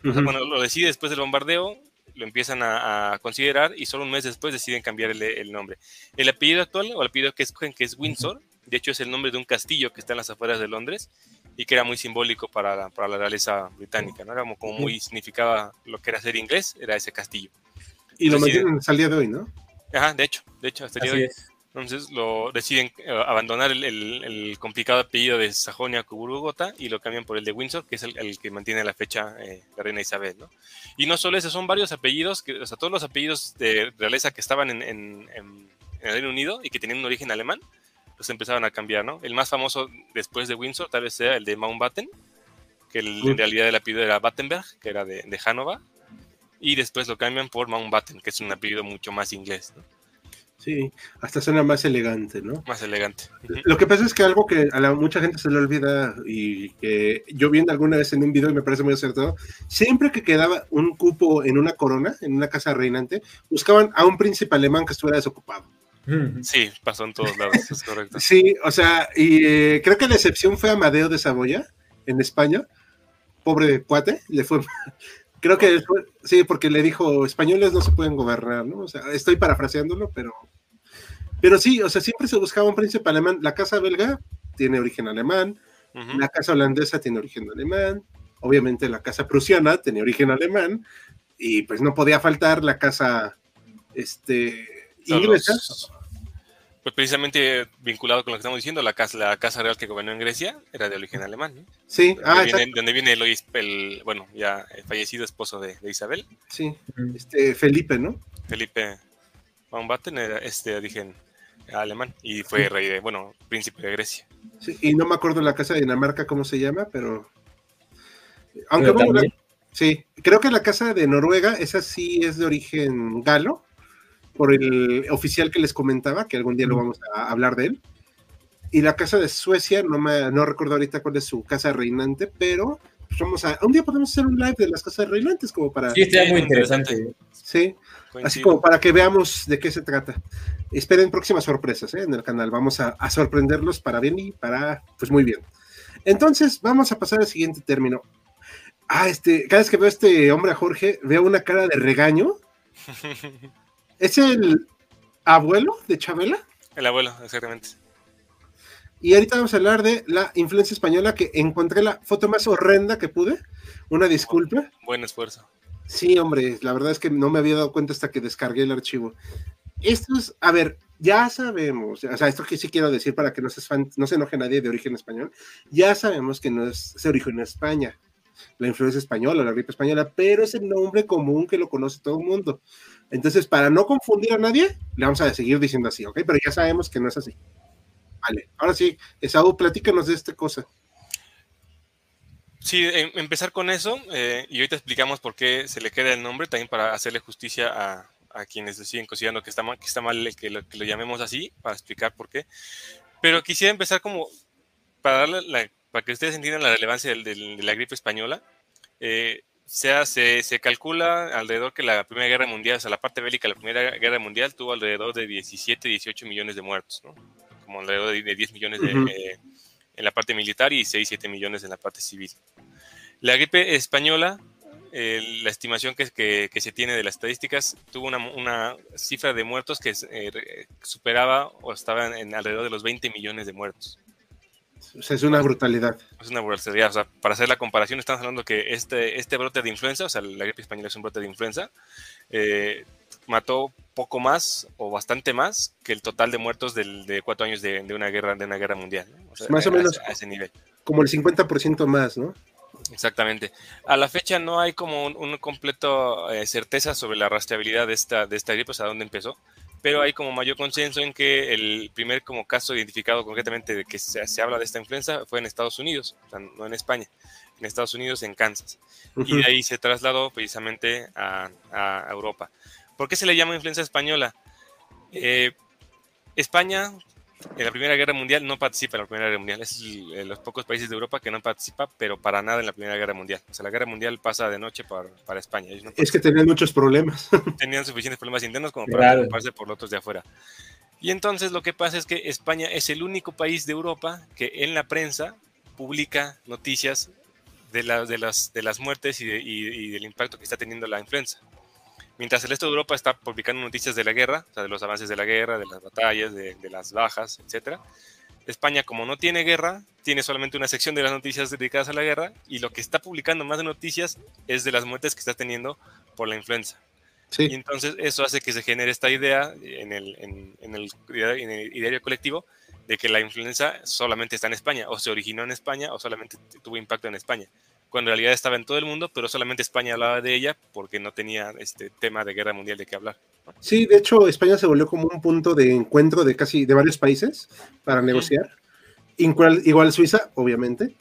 bueno, lo decide después del bombardeo, lo empiezan a, considerar y solo un mes después deciden cambiar el, nombre. El apellido actual o el apellido que escogen, que es Windsor, de hecho es el nombre de un castillo que está en las afueras de Londres y que era muy simbólico para la, para la realeza británica, ¿no? Era como, muy significaba lo que era ser inglés, era ese castillo.
Y lo mantienen hasta el día de hoy, ¿no?
Ajá, de hecho, de hecho, hasta el día de hoy. Entonces lo deciden eh, abandonar el, complicado apellido de Sajonia Coburgo-Gotha y lo cambian por el de Windsor, que es el, que mantiene la fecha eh, la reina Isabel, ¿no? Y no solo ese, son varios apellidos, que, o sea, todos los apellidos de realeza que estaban en, en, el Reino Unido y que tenían un origen alemán, los empezaban a cambiar, ¿no? El más famoso después de Windsor tal vez sea el de Mountbatten, que en realidad el apellido era Battenberg, que era de, de Hannover, y después lo cambian por Mountbatten, que es un apellido mucho más inglés, ¿no?
Sí, hasta suena más elegante, ¿no?
Más elegante.
Lo que pasa es que algo que a mucha gente se le olvida y que yo viendo alguna vez en un video y me parece muy acertado, siempre que quedaba un cupo en una corona, en una casa reinante, buscaban a un príncipe alemán que estuviera desocupado.
Sí, pasó en todos lados, es correcto.
Sí, o sea, y eh, creo que la excepción fue Amadeo de Saboya, en España. Pobre cuate, le fue Creo que sí, porque le dijo, españoles no se pueden gobernar, ¿no? O sea, estoy parafraseándolo, pero, pero sí, o sea, siempre se buscaba un príncipe alemán. La casa belga tiene origen alemán, la casa holandesa tiene origen alemán, obviamente la casa prusiana tiene origen alemán, y pues no podía faltar la casa este, inglesa
pues precisamente vinculado con lo que estamos diciendo, la casa, la casa real que gobernó en Grecia era de origen alemán. ¿no?
Sí,
ah, viene, donde viene el, bueno, ya fallecido esposo de, Isabel.
Sí, este, Felipe, ¿no?
Felipe Mountbatten era este de origen alemán y fue rey de, bueno, príncipe de Grecia.
Sí, y no me acuerdo la casa de Dinamarca cómo se llama, pero... Aunque sí, creo que la casa de Noruega, esa sí es de origen galo por el oficial que les comentaba, que algún día lo vamos a hablar de él. Y la casa de Suecia, no, me, no recuerdo ahorita cuál es su casa reinante, pero pues vamos a, un día podemos hacer un live de las casas reinantes como para...
Sí, está muy interesante.
Sí, así como para que veamos de qué se trata. Esperen próximas sorpresas ¿eh? en el canal, vamos a, a sorprenderlos para bien y para, pues muy bien. Entonces, vamos a pasar al siguiente término. Ah, este, cada vez que veo a este hombre, a Jorge, veo una cara de regaño. ¿Es el abuelo de Chabela?
El abuelo, exactamente.
Y ahorita vamos a hablar de la influencia española, que encontré la foto más horrenda que pude. Una disculpa.
Buen esfuerzo.
Sí, hombre, la verdad es que no me había dado cuenta hasta que descargué el archivo. Esto es, a ver, ya sabemos, o sea, esto que sí quiero decir para que no se, no se enoje nadie de origen español, ya sabemos que no es, se originó en España, la influencia española, la gripe española, pero es el nombre común que lo conoce todo el mundo. Entonces, para no confundir a nadie, le vamos a seguir diciendo así, ¿ok? Pero ya sabemos que no es así. Vale, ahora sí, Esaú, platícanos de esta cosa.
Sí, em, empezar con eso, eh, y ahorita explicamos por qué se le queda el nombre, también para hacerle justicia a, quienes siguen considerando que está mal, que, está mal que, lo, llamemos así, para explicar por qué. Pero quisiera empezar como para darle para que ustedes entiendan la relevancia de la gripe española. Eh, sea, se, se, calcula alrededor que la Primera Guerra Mundial, o sea, la parte bélica de la Primera Guerra Mundial tuvo alrededor de 17, 18 millones de muertos, ¿no? Como alrededor de 10 millones eh, en la parte militar y 6, 7 millones en la parte civil. La gripe española, la estimación que, que, que, se tiene de las estadísticas, tuvo una, una cifra de muertos que eh, superaba o estaba en alrededor de los 20 millones de muertos.
O sea, es una brutalidad.
Es una brutalidad. O sea, para hacer la comparación, estamos hablando que este, este brote de influenza, o sea, la gripe española es un brote de influenza, eh, mató poco más o bastante más que el total de muertos del, de cuatro años de, de, una guerra de una guerra mundial.
O sea, más o menos a, ese nivel. Como el 50% más, ¿no?
Exactamente. A la fecha no hay como un, un completo eh, certeza sobre la rastreabilidad de esta, de esta gripe, o sea, dónde empezó pero hay como mayor consenso en que el primer como caso identificado concretamente de que se, se habla de esta influenza fue en Estados Unidos, o sea, no en España, en Estados Unidos, en Kansas. Y de ahí se trasladó precisamente a, a, Europa. ¿Por qué se le llama influenza española? Eh, España en la Primera Guerra Mundial no participa en la Primera Guerra Mundial. Es de los pocos países de Europa que no participa, pero para nada en la Primera Guerra Mundial. O sea, la Guerra Mundial pasa de noche para, para España.
es que tenían muchos problemas.
Tenían suficientes problemas internos como para preocuparse por los otros de afuera. Y entonces lo que pasa es que España es el único país de Europa que en la prensa publica noticias de, la, de, las, de las muertes y, y del impacto que está teniendo la influenza. Mientras el resto de Europa está publicando noticias de la guerra, o sea, de los avances de la guerra, de las batallas, de, de las bajas, etcétera. España, como no tiene guerra, tiene solamente una sección de las noticias dedicadas a la guerra y lo que está publicando más de noticias es de las muertes que está teniendo por la influenza.
Sí.
Y entonces eso hace que se genere esta idea en el, en, en el, en el ideario colectivo de que la influenza solamente está en España, o se originó en España, o solamente tuvo impacto en España, cuando en realidad estaba en todo el mundo, pero solamente España hablaba de ella porque no tenía este tema de guerra mundial de qué hablar.
Sí, de hecho, España se volvió como un punto de encuentro de casi de varios países para negociar. Igual, igual Suiza, obviamente.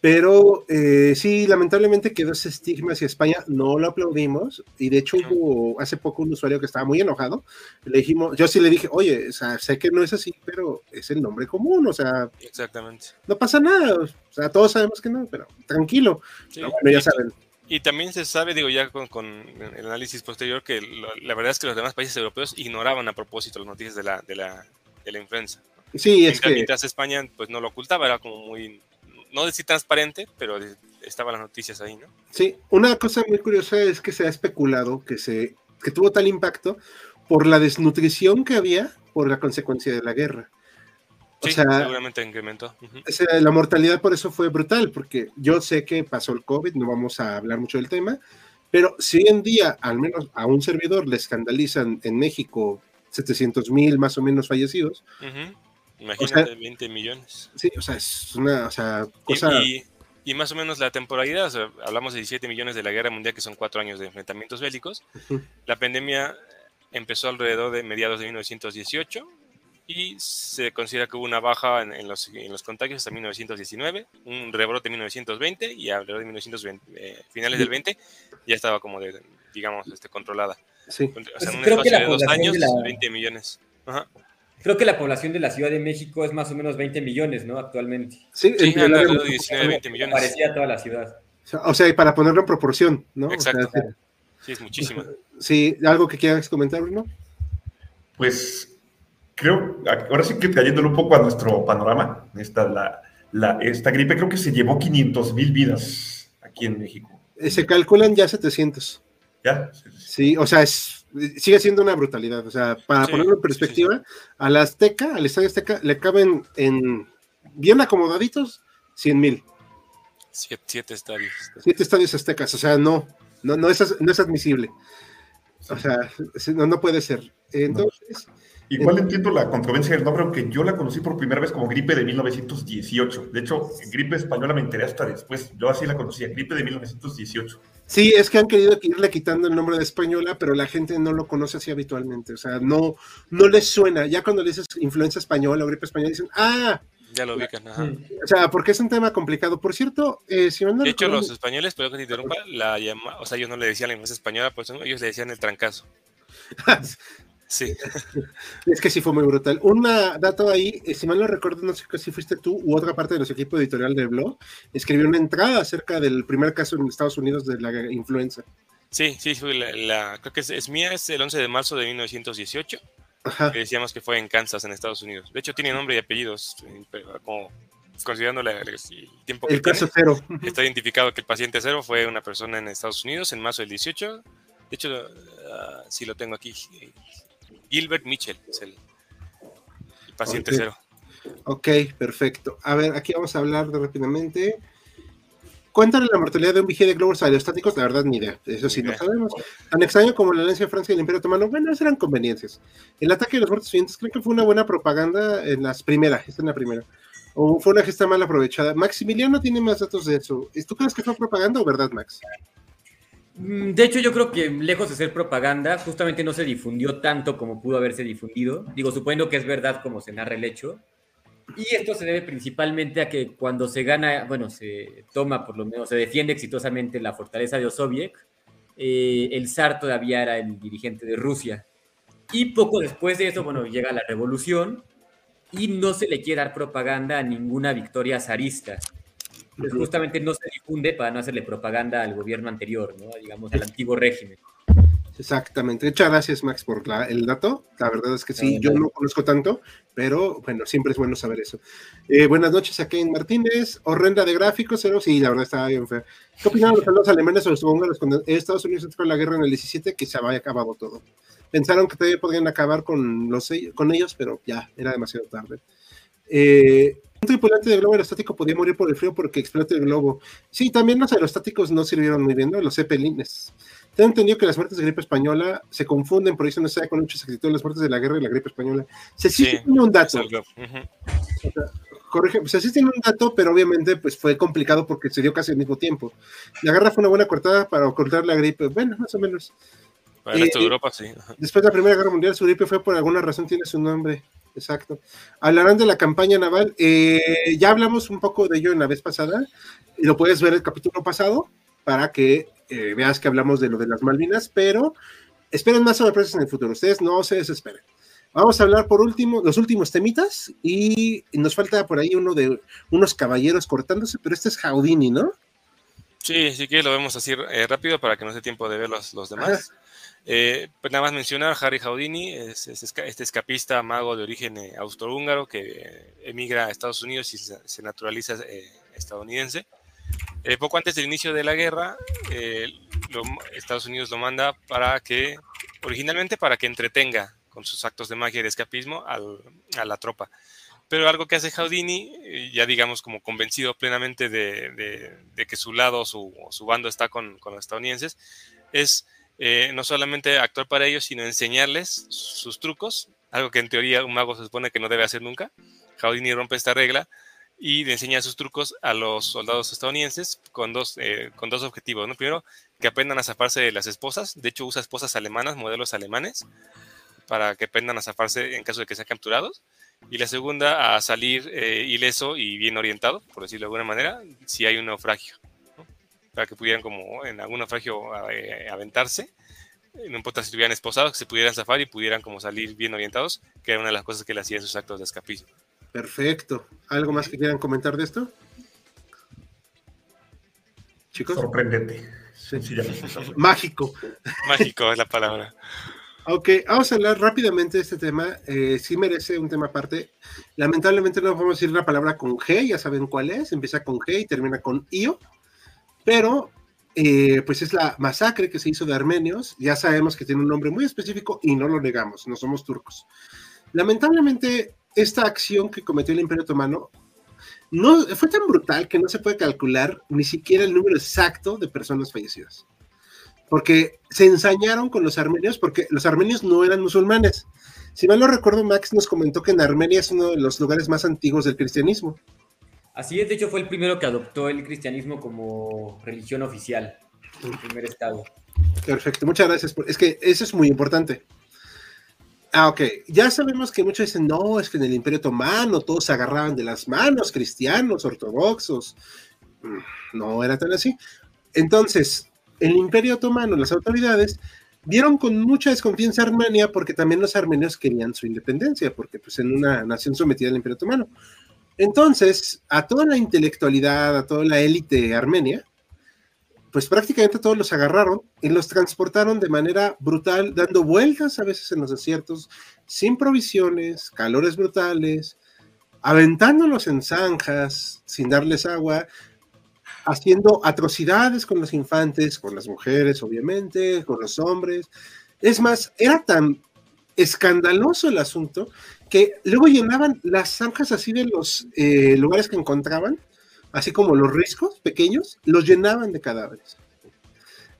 Pero eh, sí, lamentablemente quedó ese estigma hacia España, no lo aplaudimos. Y de hecho, hubo hace poco un usuario que estaba muy enojado. Le dijimos, yo sí le dije, oye, o sea, sé que no es así, pero es el nombre común, o sea,
Exactamente.
no pasa nada. O sea, todos sabemos que no, pero tranquilo.
Sí,
Pero bueno, ya
y-
saben.
Y también se sabe, digo, ya con, con el análisis posterior, que lo- la verdad es que los demás países europeos ignoraban a propósito las noticias de la, de la, de la influenza.
Sí, es
Mientras,
que
mientras España pues no lo ocultaba, era como muy, no decir transparente, pero estaban las noticias ahí, ¿no?
Sí, una cosa muy curiosa es que se ha especulado que, se, que tuvo tal impacto por la desnutrición que había por la consecuencia de la guerra. O
Sí,
sea,
seguramente incrementó.
O sea, la mortalidad por eso fue brutal, porque yo sé que pasó el COVID, no vamos a hablar mucho del tema, pero si hoy en día, al menos a un servidor, le escandalizan en México 700 mil más o menos fallecidos,
Ujú. Imagínate, 20 millones.
sí, o sea, es una o sea,
Y-
cosa...
Y, y más o menos la temporalidad, o sea, hablamos de 17 millones de la guerra mundial, que son cuatro años de enfrentamientos bélicos.
Ujú.
La pandemia empezó alrededor de mediados de 1918 y se considera que hubo una baja en, en los, en los contagios hasta 1919, un rebrote en 1920 y alrededor de 1920, eh, finales del 20 ya estaba como de, digamos, este, controlada.
Sí,
O sea, en un
creo que
espacio
la
de dos años,
de la-
20 millones. Ajá.
Creo que la población de la Ciudad de México es más o menos 20 millones, ¿no? Actualmente.
sí,
Sí, de 19, 20 millones.
Parecía toda la ciudad.
o sea, y para ponerlo en proporción, ¿no? O sea,
Exacto. Sí, es muchísima.
sí, algo que quieras comentar, Bruno.
Pues creo, ahora sí que cayéndole un poco a nuestro panorama, esta, la, la- esta gripe creo que se llevó 500 mil vidas aquí en México.
Eh, Se calculan ya 700.
¿Ya?
Sí, o sea, es, sigue siendo una brutalidad. O sea, para
Sí,
ponerlo en
sí,
perspectiva, a la Azteca, al Estadio Azteca, le caben en bien acomodaditos 100 mil.
Siete, siete estadios.
Siete estadios aztecas, o sea, no, no, no, es, no es admisible. O sea, sí, no, no puede ser. Entonces,
Igual entiendo la controversia del nombre, aunque yo la conocí por primera vez como gripe de 1918. De hecho, gripe española me enteré hasta después. Yo así la conocía, gripe de 1918.
Sí, es que han querido irle quitando el nombre de española, pero la gente no lo conoce así habitualmente. O sea, no, no les suena. Ya cuando le dices influencia española o gripe española, dicen, ah,
Ya lo ubican. ajá.
o sea, porque es un tema complicado. Por cierto, eh, si no
De hecho, los españoles, pero que te interrumpa, la llama, o sea, ellos no le decían la influencia española, pues ellos le decían el trancazo. Sí,
Es que sí fue muy brutal. Un dato ahí, eh, si mal no recuerdo, no sé si fuiste tú u otra parte de nuestro equipo editorial del blog, escribió una entrada acerca del primer caso en Estados Unidos de la influenza.
sí, sí, fue la, la- creo que es, es mía, es el 11 de marzo de 1918,
Ajá.
que decíamos que fue en Kansas, en Estados Unidos. De hecho, tiene nombre y apellidos, eh, como considerando la- el tiempo que
El caso cero.
está identificado que el paciente cero fue una persona en Estados Unidos en marzo del 18. De hecho, ah, sí lo tengo aquí. Gilbert Mitchell es el, el paciente cero.
Ok, perfecto. A ver, aquí vamos a hablar de rápidamente. Cuéntale la mortalidad de un vigía de globos aerostáticos, la verdad ni idea, eso sí no sabemos. Tan extraño como la alianza de Francia y el Imperio Otomano, bueno, esas eran conveniencias. El ataque de los muertos vivientes, creo que fue una buena propaganda en las primeras, esta es la primera. O fue una gesta mal aprovechada. Maximiliano tiene más datos de eso. ¿Tú crees que fue propaganda o verdad, Max?
Mm, De hecho, yo creo que lejos de ser propaganda, justamente no se difundió tanto como pudo haberse difundido. Digo, suponiendo que es verdad como se narra el hecho. Y esto se debe principalmente a que cuando se gana, bueno, se toma por lo menos, se defiende exitosamente la fortaleza de Osoviec, eh, el zar todavía era el dirigente de Rusia. Y poco después de eso, bueno, llega la revolución y no se le quiere dar propaganda a ninguna victoria zarista. Pues justamente no se difunde para no hacerle propaganda al gobierno anterior, ¿no? digamos, al antiguo régimen.
Exactamente. Muchas gracias, Max, por la, el dato. La verdad es que sí, yo no conozco tanto, pero bueno, siempre es bueno saber eso. Eh, buenas noches a Ken Martínez. Horrenda de gráficos, pero sí, la verdad estaba bien fea. ¿Qué opinan los alemanes o los húngaros cuando Estados Unidos entró en la guerra en el 17 que se había acabado todo? Pensaron que todavía podían acabar con, los, con ellos, pero ya, era demasiado tarde. Eh, un tripulante de globo aerostático podía morir por el frío porque explotó el globo. Sí, también los aerostáticos no sirvieron muy bien, ¿no? Los zeppelines. Tengo entendido que las muertes de gripe española se confunden, por eso no se sabe con mucha exactitud las muertes de la guerra y la gripe española. Se sí, tiene un dato. corrige, pues así tiene un dato, pero obviamente pues fue complicado porque se dio casi al mismo tiempo. La guerra fue una buena cortada para ocultar la gripe, bueno, más o menos.
En eh, Europa, sí.
Después de la Primera Guerra Mundial, su gripe fue por alguna razón, tiene su nombre. Exacto. Hablarán de la campaña naval. Eh, ya hablamos un poco de ello en la vez pasada, y lo puedes ver el capítulo pasado para que eh, veas que hablamos de lo de las Malvinas, pero esperen más sorpresas en el futuro. Ustedes no se desesperen. Vamos a hablar por último, los últimos temitas, y nos falta por ahí uno de unos caballeros cortándose, pero este es Jaudini, ¿no?
Sí, sí que lo vemos así eh, rápido para que no dé tiempo de ver los, los demás. Eh, pues nada más mencionar, Harry Houdini es, este escapista mago de origen austrohúngaro que emigra a Estados Unidos y se, naturaliza estadounidense. Eh, poco antes del inicio de la guerra, eh, Estados Unidos lo manda para que, originalmente para que entretenga con sus actos de magia y de escapismo a la tropa. Pero algo que hace Houdini, eh, ya digamos como convencido plenamente de, que su lado, su, su bando está con, los estadounidenses, es no solamente actuar para ellos, sino enseñarles sus trucos, algo que en teoría un mago se supone que no debe hacer nunca. Houdini rompe esta regla y le enseña sus trucos a los soldados estadounidenses con dos, eh, con dos objetivos. ¿no? Primero, que aprendan a zafarse de las esposas. De hecho, usa esposas alemanas, modelos alemanes, para que aprendan a zafarse en caso de que sean capturados. Y la segunda, a salir eh, ileso y bien orientado, por decirlo de alguna manera, si hay un naufragio. Para que pudieran, como en algún naufragio, eh, aventarse. No importa si estuvieran esposados, que se pudieran zafar y pudieran como salir bien orientados, que era una de las cosas que le hacía en sus actos de escapismo.
Perfecto. ¿Algo más que quieran comentar de esto?
Chicos. Sorprendente.
Mágico.
Mágico es la palabra.
Ok, vamos a hablar rápidamente de este tema. Eh, sí merece un tema aparte. Lamentablemente no vamos a decir la palabra con G, ya saben cuál es. Empieza con G y termina con IO. Pero, eh, pues es la masacre que se hizo de armenios. Ya sabemos que tiene un nombre muy específico y no lo negamos, no somos turcos. Lamentablemente, esta acción que cometió el Imperio Otomano no, fue tan brutal que no se puede calcular ni siquiera el número exacto de personas fallecidas. Porque se ensañaron con los armenios, porque los armenios no eran musulmanes. Si mal no recuerdo, Max nos comentó que en Armenia es uno de los lugares más antiguos del cristianismo.
Así es, de hecho fue el primero que adoptó el cristianismo como religión oficial, el primer estado.
Perfecto, muchas gracias. es que eso es muy importante. Ah, ok. Ya sabemos que muchos dicen, no, es que en el Imperio Otomano todos se agarraban de las manos, cristianos, ortodoxos. Mm, no era tan así. Entonces, el Imperio Otomano, las autoridades, vieron con mucha desconfianza a Armenia porque también los armenios querían su independencia, porque pues en una nación sometida al Imperio Otomano. Entonces, a toda la intelectualidad, a toda la élite armenia, pues prácticamente todos los agarraron y los transportaron de manera brutal, dando vueltas a veces en los desiertos, sin provisiones, calores brutales, aventándolos en zanjas, sin darles agua, haciendo atrocidades con los infantes, con las mujeres, obviamente, con los hombres. Es más, era tan escandaloso el asunto que luego llenaban las zanjas así de los eh, lugares que encontraban así como los riscos pequeños, los llenaban de cadáveres.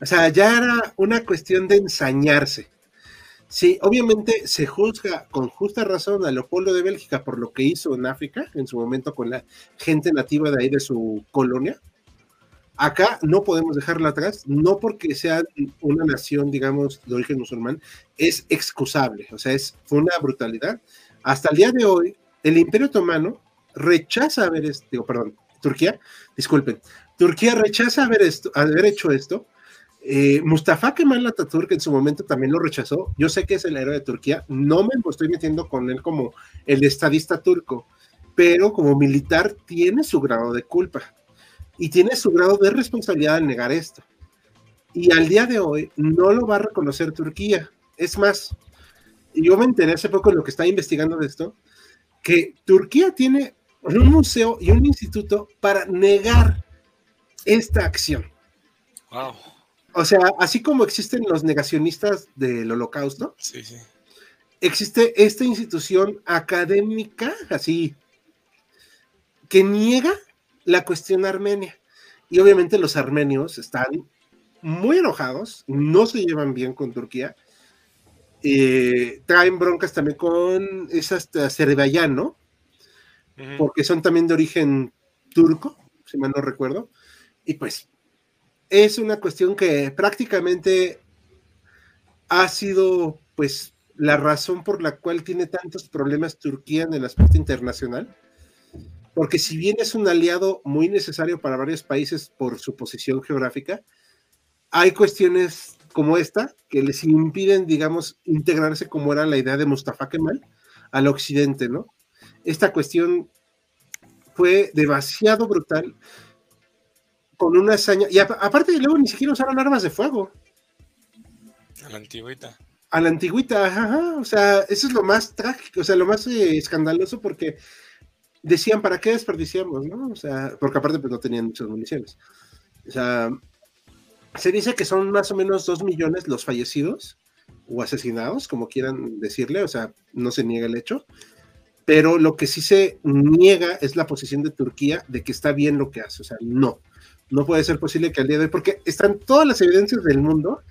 O sea, ya era una cuestión de ensañarse. Sí, obviamente se juzga con justa razón a Leopoldo de Bélgica por lo que hizo en África, en su momento con la gente nativa de ahí de su colonia. Acá no podemos dejarla atrás, no porque sea una nación, digamos, de origen musulmán, es excusable, o sea, es, fue una brutalidad. Hasta el día de hoy, el Imperio Otomano rechaza haber, digo, perdón, Turquía, disculpen, Turquía rechaza haber, esto, haber hecho esto. Eh, Mustafa Kemal Atatürk en su momento también lo rechazó. Yo sé que es el héroe de Turquía, no me estoy metiendo con él como el estadista turco, pero como militar tiene su grado de culpa y tiene su grado de responsabilidad al negar esto. Y al día de hoy no lo va a reconocer Turquía. Es más, yo me enteré hace poco en lo que estaba investigando de esto, que Turquía tiene un museo y un instituto para negar esta acción.
Wow.
O sea, así como existen los negacionistas del holocausto,
Sí, sí.
existe esta institución académica, así, que niega la cuestión armenia. Y obviamente los armenios están muy enojados, no se llevan bien con Turquía, eh, traen broncas también con esas Azerbaiyán, ¿no? Porque son también de origen turco, si mal no recuerdo. Y pues es una cuestión que prácticamente ha sido pues la razón por la cual tiene tantos problemas Turquía en el aspecto internacional. Porque si bien es un aliado muy necesario para varios países por su posición geográfica, hay cuestiones como esta que les impiden, digamos, integrarse como era la idea de Mustafa Kemal al occidente, ¿no? esta cuestión fue demasiado brutal con una hazaña y a- aparte de luego ni siquiera usaron armas de fuego
A la antigüita.
a la antigüita, ajá, ajá, o sea, eso es lo más trágico, o sea, lo más eh, escandaloso porque decían, ¿para qué desperdiciamos, no? O sea, porque aparte pues no tenían muchas municiones. O sea, se dice que son más o menos dos millones los fallecidos o asesinados, como quieran decirle, o sea, no se niega el hecho, pero lo que sí se niega es la posición de Turquía de que está bien lo que hace, o sea, no, no puede ser posible que al día de hoy, porque están todas las evidencias del mundo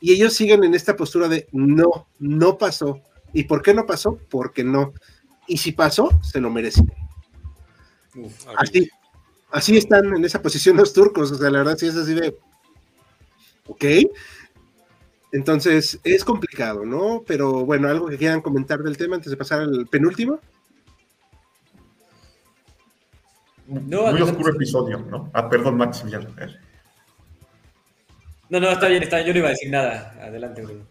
y ellos siguen en esta postura de no, no pasó. ¿Y por qué no pasó? Porque no. Y si pasó, se lo merecen. Así, así están en esa posición los turcos, o sea, la verdad sí es así de, ok. Entonces, es complicado, ¿no? Pero bueno, algo que quieran comentar del tema antes de pasar al penúltimo.
Muy
adelante.
oscuro episodio, ¿no? Ah, perdón, Maximiliano. A ver.
No, no, está bien, está bien. Yo no iba a decir nada. Adelante, Bruno.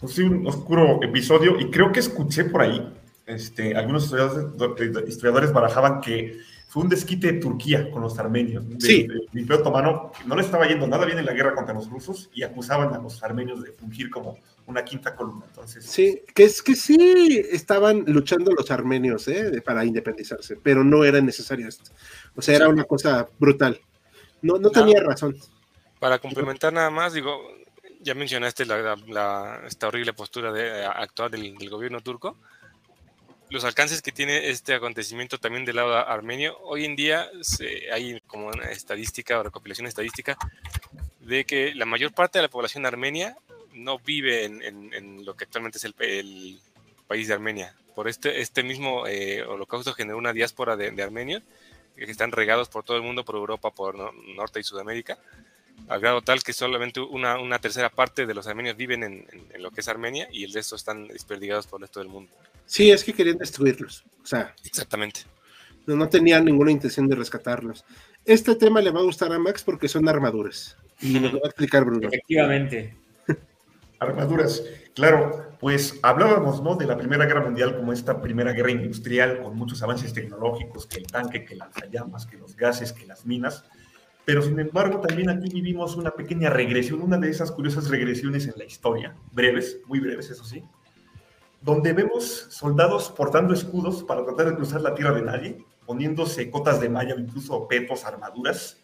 Pues sí, un oscuro episodio y creo que escuché por ahí, este, algunos historiadores, historiadores barajaban que fue un desquite de Turquía con los armenios. De-
Sí.
El Imperio Otomano que no le estaba yendo nada bien en la guerra contra los rusos y acusaban a los armenios de fungir como una quinta columna. Entonces,
Sí, que es que sí estaban luchando los armenios ¿eh? para independizarse, pero no era necesario esto. O sea, era una cosa brutal. No, no tenía razón.
Para complementar nada más, digo, ya mencionaste la, la- la- esta horrible postura de, actual del, del gobierno turco. Los alcances que tiene este acontecimiento también del lado armenio, hoy en día se- hay como una estadística o recopilación estadística de que la mayor parte de la población armenia no vive en, lo que actualmente es el, país de Armenia. Por este, este mismo eh, holocausto generó una diáspora de, de armenios que están regados por todo el mundo, por Europa, por no- Norte y Sudamérica al grado tal que solamente una, una tercera parte de los armenios viven en, en- en lo que es Armenia y el resto están desperdigados por el resto del mundo.
Sí, es que querían destruirlos. O sea,
Exactamente.
no, no tenían ninguna intención de rescatarlos. Este tema le va a gustar a Max porque son armaduras. Y nos lo va a explicar Bruno.
Efectivamente.
Armaduras, claro, pues hablábamos ¿no? de la Primera Guerra Mundial como esta primera guerra industrial con muchos avances tecnológicos, que el tanque, que lanzallamas, que los gases, que las minas, pero sin embargo también aquí vivimos una pequeña regresión, una de esas curiosas regresiones en la historia, breves, muy breves eso sí, donde vemos soldados portando escudos para tratar de cruzar la tierra de nadie, poniéndose cotas de malla o incluso petos, armaduras,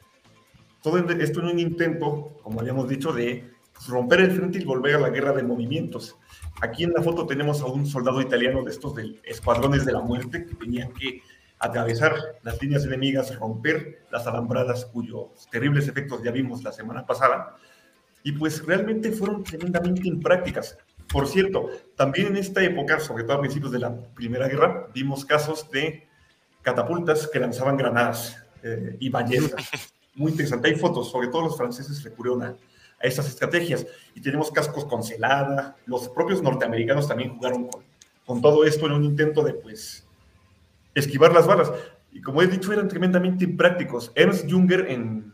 todo esto en un intento, como habíamos dicho, de pues, romper el frente y volver a la guerra de movimientos. Aquí en la foto tenemos a un soldado italiano de estos de escuadrones de la muerte que tenían que atravesar las líneas enemigas, romper las alambradas cuyos terribles efectos ya vimos la semana pasada. Y pues realmente fueron tremendamente imprácticas. Por cierto, también en esta época, sobre todo a principios de la Primera Guerra, vimos casos de catapultas que lanzaban granadas eh, y ballestas. Muy interesante. Hay fotos, sobre todo los franceses recurrieron a, a estas estrategias. Y tenemos cascos con celada. Los propios norteamericanos también jugaron con, con todo esto en un intento de, pues, esquivar las balas. Y como he dicho, eran tremendamente imprácticos. Ernst Junger, en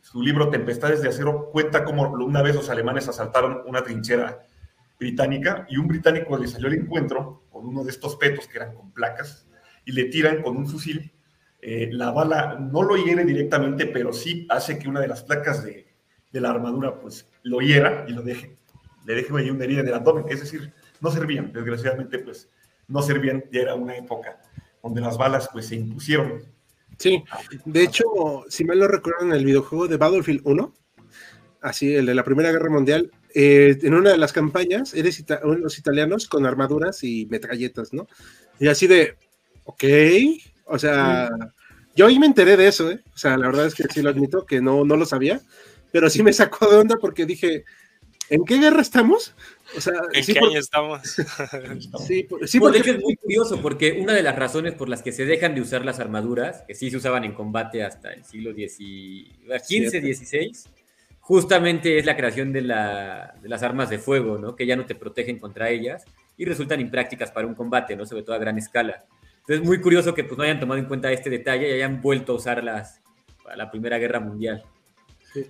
su libro Tempestades de Acero, cuenta cómo una vez los alemanes asaltaron una trinchera británica y un británico le salió al encuentro con uno de estos petos que eran con placas y le tiran con un fusil. Eh, la bala no lo hiere directamente, pero sí hace que una de las placas de, de la armadura, pues lo hiera y lo deje, le deje ahí una herida en el abdomen. Es decir, no servían, desgraciadamente, pues no servían, ya era una época donde las balas pues se impusieron.
Sí, de hecho, si mal no recuerdan, el videojuego de Battlefield 1, así, el de la Primera Guerra Mundial, eh, en una de las campañas, eres unos italianos con armaduras y metralletas, ¿no? Y así de, ok, o sea, yo ahí me enteré de eso, ¿eh? O sea, la verdad es que sí lo admito, que no, no lo sabía, pero sí me sacó de onda porque dije, ¿en qué guerra estamos?
O sea, ¿En qué año estamos?
sí, sí porque... es muy curioso, porque una de las razones por las que se dejan de usar las armaduras, que sí se usaban en combate hasta el siglo XV, XVI, justamente es la creación de, la, de, las armas de fuego, ¿no? Que ya no te protegen contra ellas y resultan imprácticas para un combate, ¿no? Sobre todo a gran escala. Entonces, es muy curioso que pues, no hayan tomado en cuenta este detalle y hayan vuelto a usarlas para la Primera Guerra Mundial.
Sí.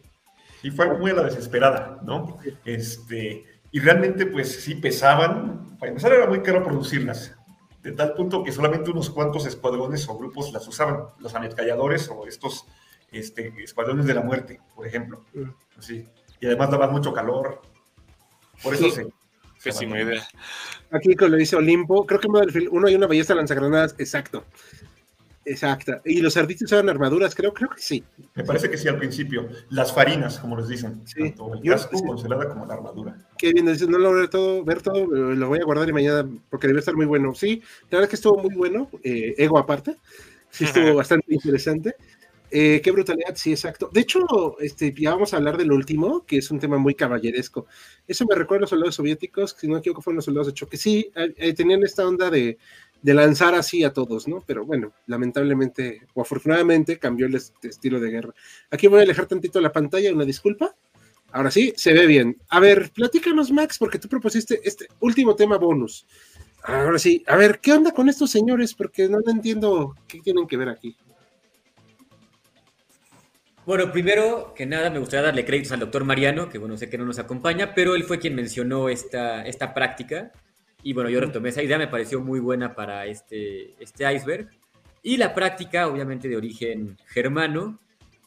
Y fue muy a la desesperada, ¿no? Este, y realmente, pues sí pesaban. Para empezar, era muy caro producirlas, de tal punto que solamente unos cuantos escuadrones o grupos las usaban, los ametralladores o estos este, escuadrones de la muerte, por ejemplo. Así. Y además daban mucho calor. Por eso se.
Pésima idea.
Aquí lo dice Olimpo, creo que uno hay una ballesta lanzagranadas, exacto. Exacto. ¿Y los cerditos eran armaduras? Creo, creo que sí.
Me parece que sí al principio. Las farinas, como les dicen. Sí. Tanto el casco congelada como la armadura.
Qué bien, no lo ver todo, ver todo, lo voy a guardar y mañana porque debe estar muy bueno. Sí, la verdad es que estuvo muy bueno, eh, ego aparte. Sí, estuvo bastante interesante. Eh, qué brutalidad, sí, exacto. De hecho, este, ya vamos a hablar del último, que es un tema muy caballeresco. Eso me recuerda a los soldados soviéticos, que si no me equivoco fueron los soldados de choque. Sí, eh, tenían esta onda de de lanzar así a todos, ¿no? Pero bueno, lamentablemente o afortunadamente cambió el estilo de guerra. Aquí voy a alejar tantito la pantalla, una disculpa. Ahora sí, se ve bien. A ver, platícanos, Max, porque tú propusiste este último tema bonus. Ahora sí, a ver, ¿qué onda con estos señores? Porque no entiendo qué tienen que ver aquí.
Bueno, primero que nada me gustaría darle créditos al doctor Mariano, que bueno, sé que no nos acompaña, pero él fue quien mencionó esta, esta práctica y bueno, yo retomé esa idea, me pareció muy buena para este, este iceberg. Y la práctica, obviamente de origen germano,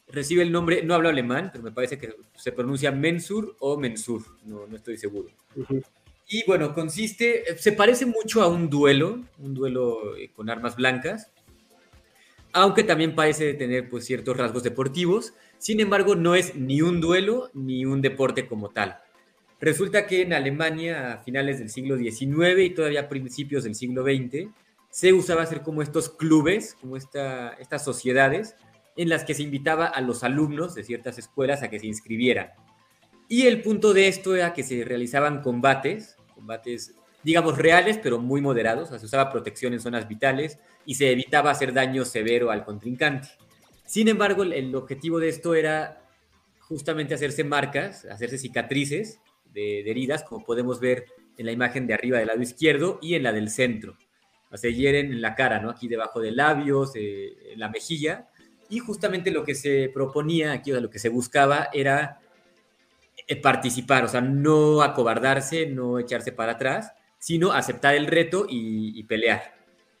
recibe el nombre, no hablo alemán, pero me parece que se pronuncia mensur o mensur, no, no estoy seguro. Y bueno, consiste, se parece mucho a un duelo, un duelo eh, con armas blancas, aunque también parece tener pues ciertos rasgos deportivos, sin embargo no es ni un duelo ni un deporte como tal. Resulta que en Alemania a finales del siglo XIX y todavía principios del siglo XX se usaba hacer como estos clubes, como esta, estas sociedades en las que se invitaba a los alumnos de ciertas escuelas a que se inscribieran. Y el punto de esto era que se realizaban combates, combates digamos reales pero muy moderados, se usaba protección en zonas vitales y se evitaba hacer daño severo al contrincante. Sin embargo, el objetivo de esto era justamente hacerse marcas, hacerse cicatrices de, heridas, como podemos ver en la imagen de arriba del lado izquierdo y en la del centro. Se hieren en la cara, ¿no? Aquí debajo de labios, en la mejilla. Y justamente lo que se proponía aquí, o lo que se buscaba era eh, participar, o sea, no acobardarse, no echarse para atrás, sino aceptar el reto y, y, pelear.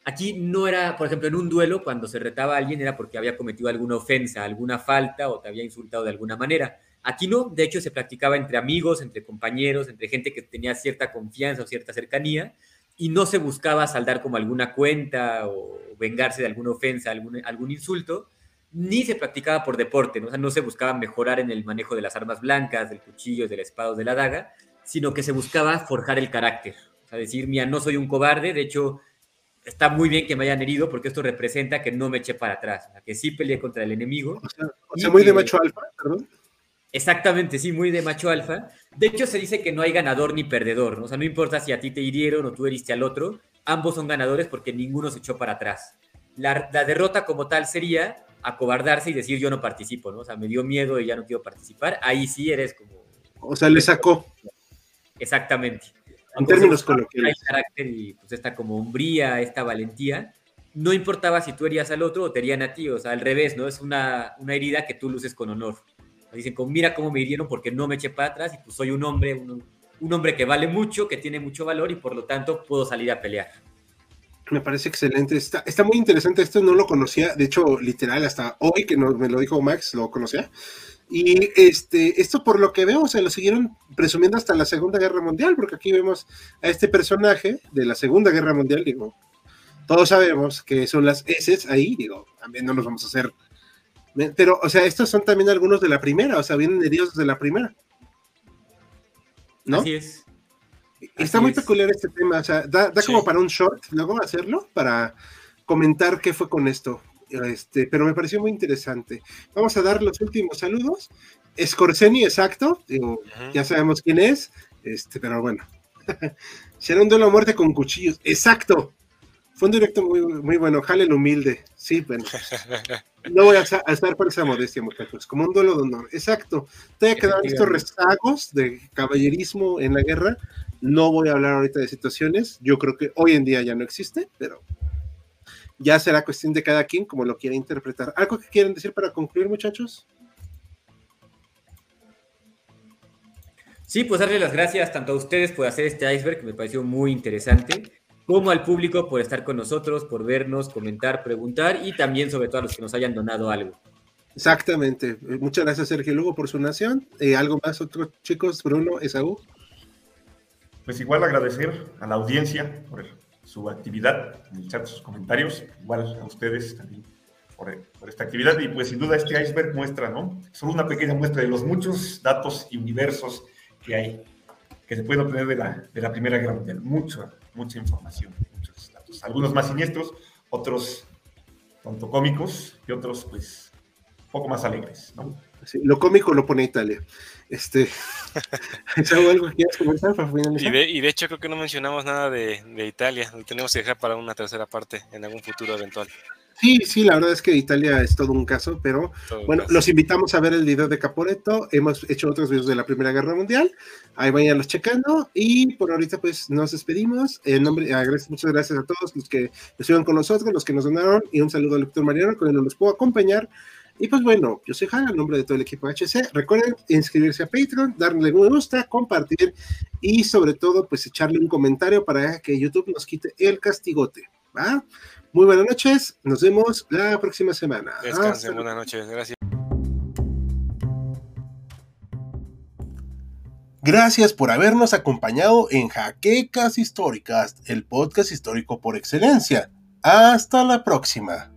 Aquí no era, por ejemplo, en un duelo, cuando se retaba a alguien era porque había cometido alguna ofensa, alguna falta o te había insultado de alguna manera. Aquí no, de hecho se practicaba entre amigos, entre compañeros, entre gente que tenía cierta confianza o cierta cercanía, y no se buscaba saldar como alguna cuenta o vengarse de alguna ofensa, algún, algún insulto, ni se practicaba por deporte, ¿no? O sea, no se buscaba mejorar en el manejo de las armas blancas, del cuchillo, del espada o de la daga, sino que se buscaba forjar el carácter. O sea, decir, mira, no soy un cobarde, de hecho, está muy bien que me hayan herido porque esto representa que no me eché para atrás, que sí peleé contra el enemigo.
O sea, muy de macho alfa, perdón.
Exactamente, sí, muy de macho alfa. De hecho, se dice que no hay ganador ni perdedor, ¿no? O sea, no importa si a ti te hirieron o tú heriste al otro, ambos son ganadores porque ninguno se echó para atrás. La, derrota como tal sería acobardarse y decir yo no participo, ¿no? O sea, me dio miedo y ya no quiero participar. Ahí sí eres como...
O sea, le sacó.
Exactamente.
En términos coloquiales.
Hay carácter y pues esta como hombría, esta valentía. No importaba si tú herías al otro o te herían a ti, o sea, al revés, ¿no? Es una, una herida que tú luces con honor. Dicen, mira cómo me hirieron porque no me eché para atrás y pues soy un hombre, un, hombre que vale mucho, que tiene mucho valor y por lo tanto puedo salir a pelear.
Me parece excelente. Está, está muy interesante. Esto no lo conocía. De hecho, literal, hasta hoy que me lo dijo Max, lo conocía. Y este, esto por lo que veo, se lo siguieron presumiendo hasta la Segunda Guerra Mundial, porque aquí vemos a este personaje de la Segunda Guerra Mundial, digo, todos sabemos que son las S ahí, digo, también no nos vamos a hacer. Pero, o sea, estos son también algunos de la primera, o sea, vienen heridos de la primera. ¿No?
Así es.
Está muy peculiar este tema, o sea, da, como para un short, luego hacerlo, para comentar qué fue con esto. Este, pero me pareció muy interesante. Vamos a dar los últimos saludos. Scorseni, exacto, digo, ya sabemos quién es, este, pero bueno. Será un duelo a muerte con cuchillos, exacto. Fue un directo muy, muy bueno, jale el humilde. Sí, bueno. No voy a, estar por esa modestia, muchachos. Como un duelo de honor. Exacto. Todavía quedan estos rezagos de caballerismo en la guerra. No voy a hablar ahorita de situaciones. Yo creo que hoy en día ya no existe, pero ya será cuestión de cada quien como lo quiera interpretar. ¿Algo que quieren decir para concluir, muchachos?
Sí, pues darle las gracias tanto a ustedes por hacer este iceberg, que me pareció muy interesante como al público por estar con nosotros, por vernos, comentar, preguntar y también sobre todo a los que nos hayan donado algo.
Exactamente. Eh, muchas gracias, Sergio Lugo, por su nación. Eh, ¿Algo más, otros chicos? Bruno, Esaú.
Pues igual agradecer a la audiencia por su actividad en el chat, sus comentarios. Igual a ustedes también por, por, esta actividad. Y pues sin duda este iceberg muestra, ¿no? Solo una pequeña muestra de los muchos datos y universos que hay, que se pueden obtener de la, de la Primera Guerra Mundial. Mucho, mucha información, muchos datos. Algunos más siniestros, otros tanto cómicos y otros, pues, un poco más alegres, ¿no?
lo cómico lo pone Italia. Este, algo que quieras
comentar para finalizar? Y de, y de, hecho creo que no mencionamos nada de, de Italia, lo tenemos que dejar para una tercera parte en algún futuro eventual.
Sí, sí, la verdad es que Italia es todo un caso, pero bueno, los invitamos a ver el video de Caporetto. Hemos hecho otros videos de la Primera Guerra Mundial. Ahí vayan checando. Y por ahorita, pues nos despedimos. En nombre, muchas gracias a todos los que estuvieron con nosotros, los que nos donaron. Y un saludo al doctor Mariano, con el no nos puedo acompañar. Y pues bueno, yo soy Jana, en nombre de todo el equipo HC. Recuerden inscribirse a Patreon, darle me gusta, compartir y sobre todo, pues echarle un comentario para que YouTube nos quite el castigote. ¿va? Muy buenas noches, nos vemos la próxima semana.
Descansen, buenas noches, gracias.
Gracias por habernos acompañado en Jaquecas Históricas, el podcast histórico por excelencia. Hasta la próxima.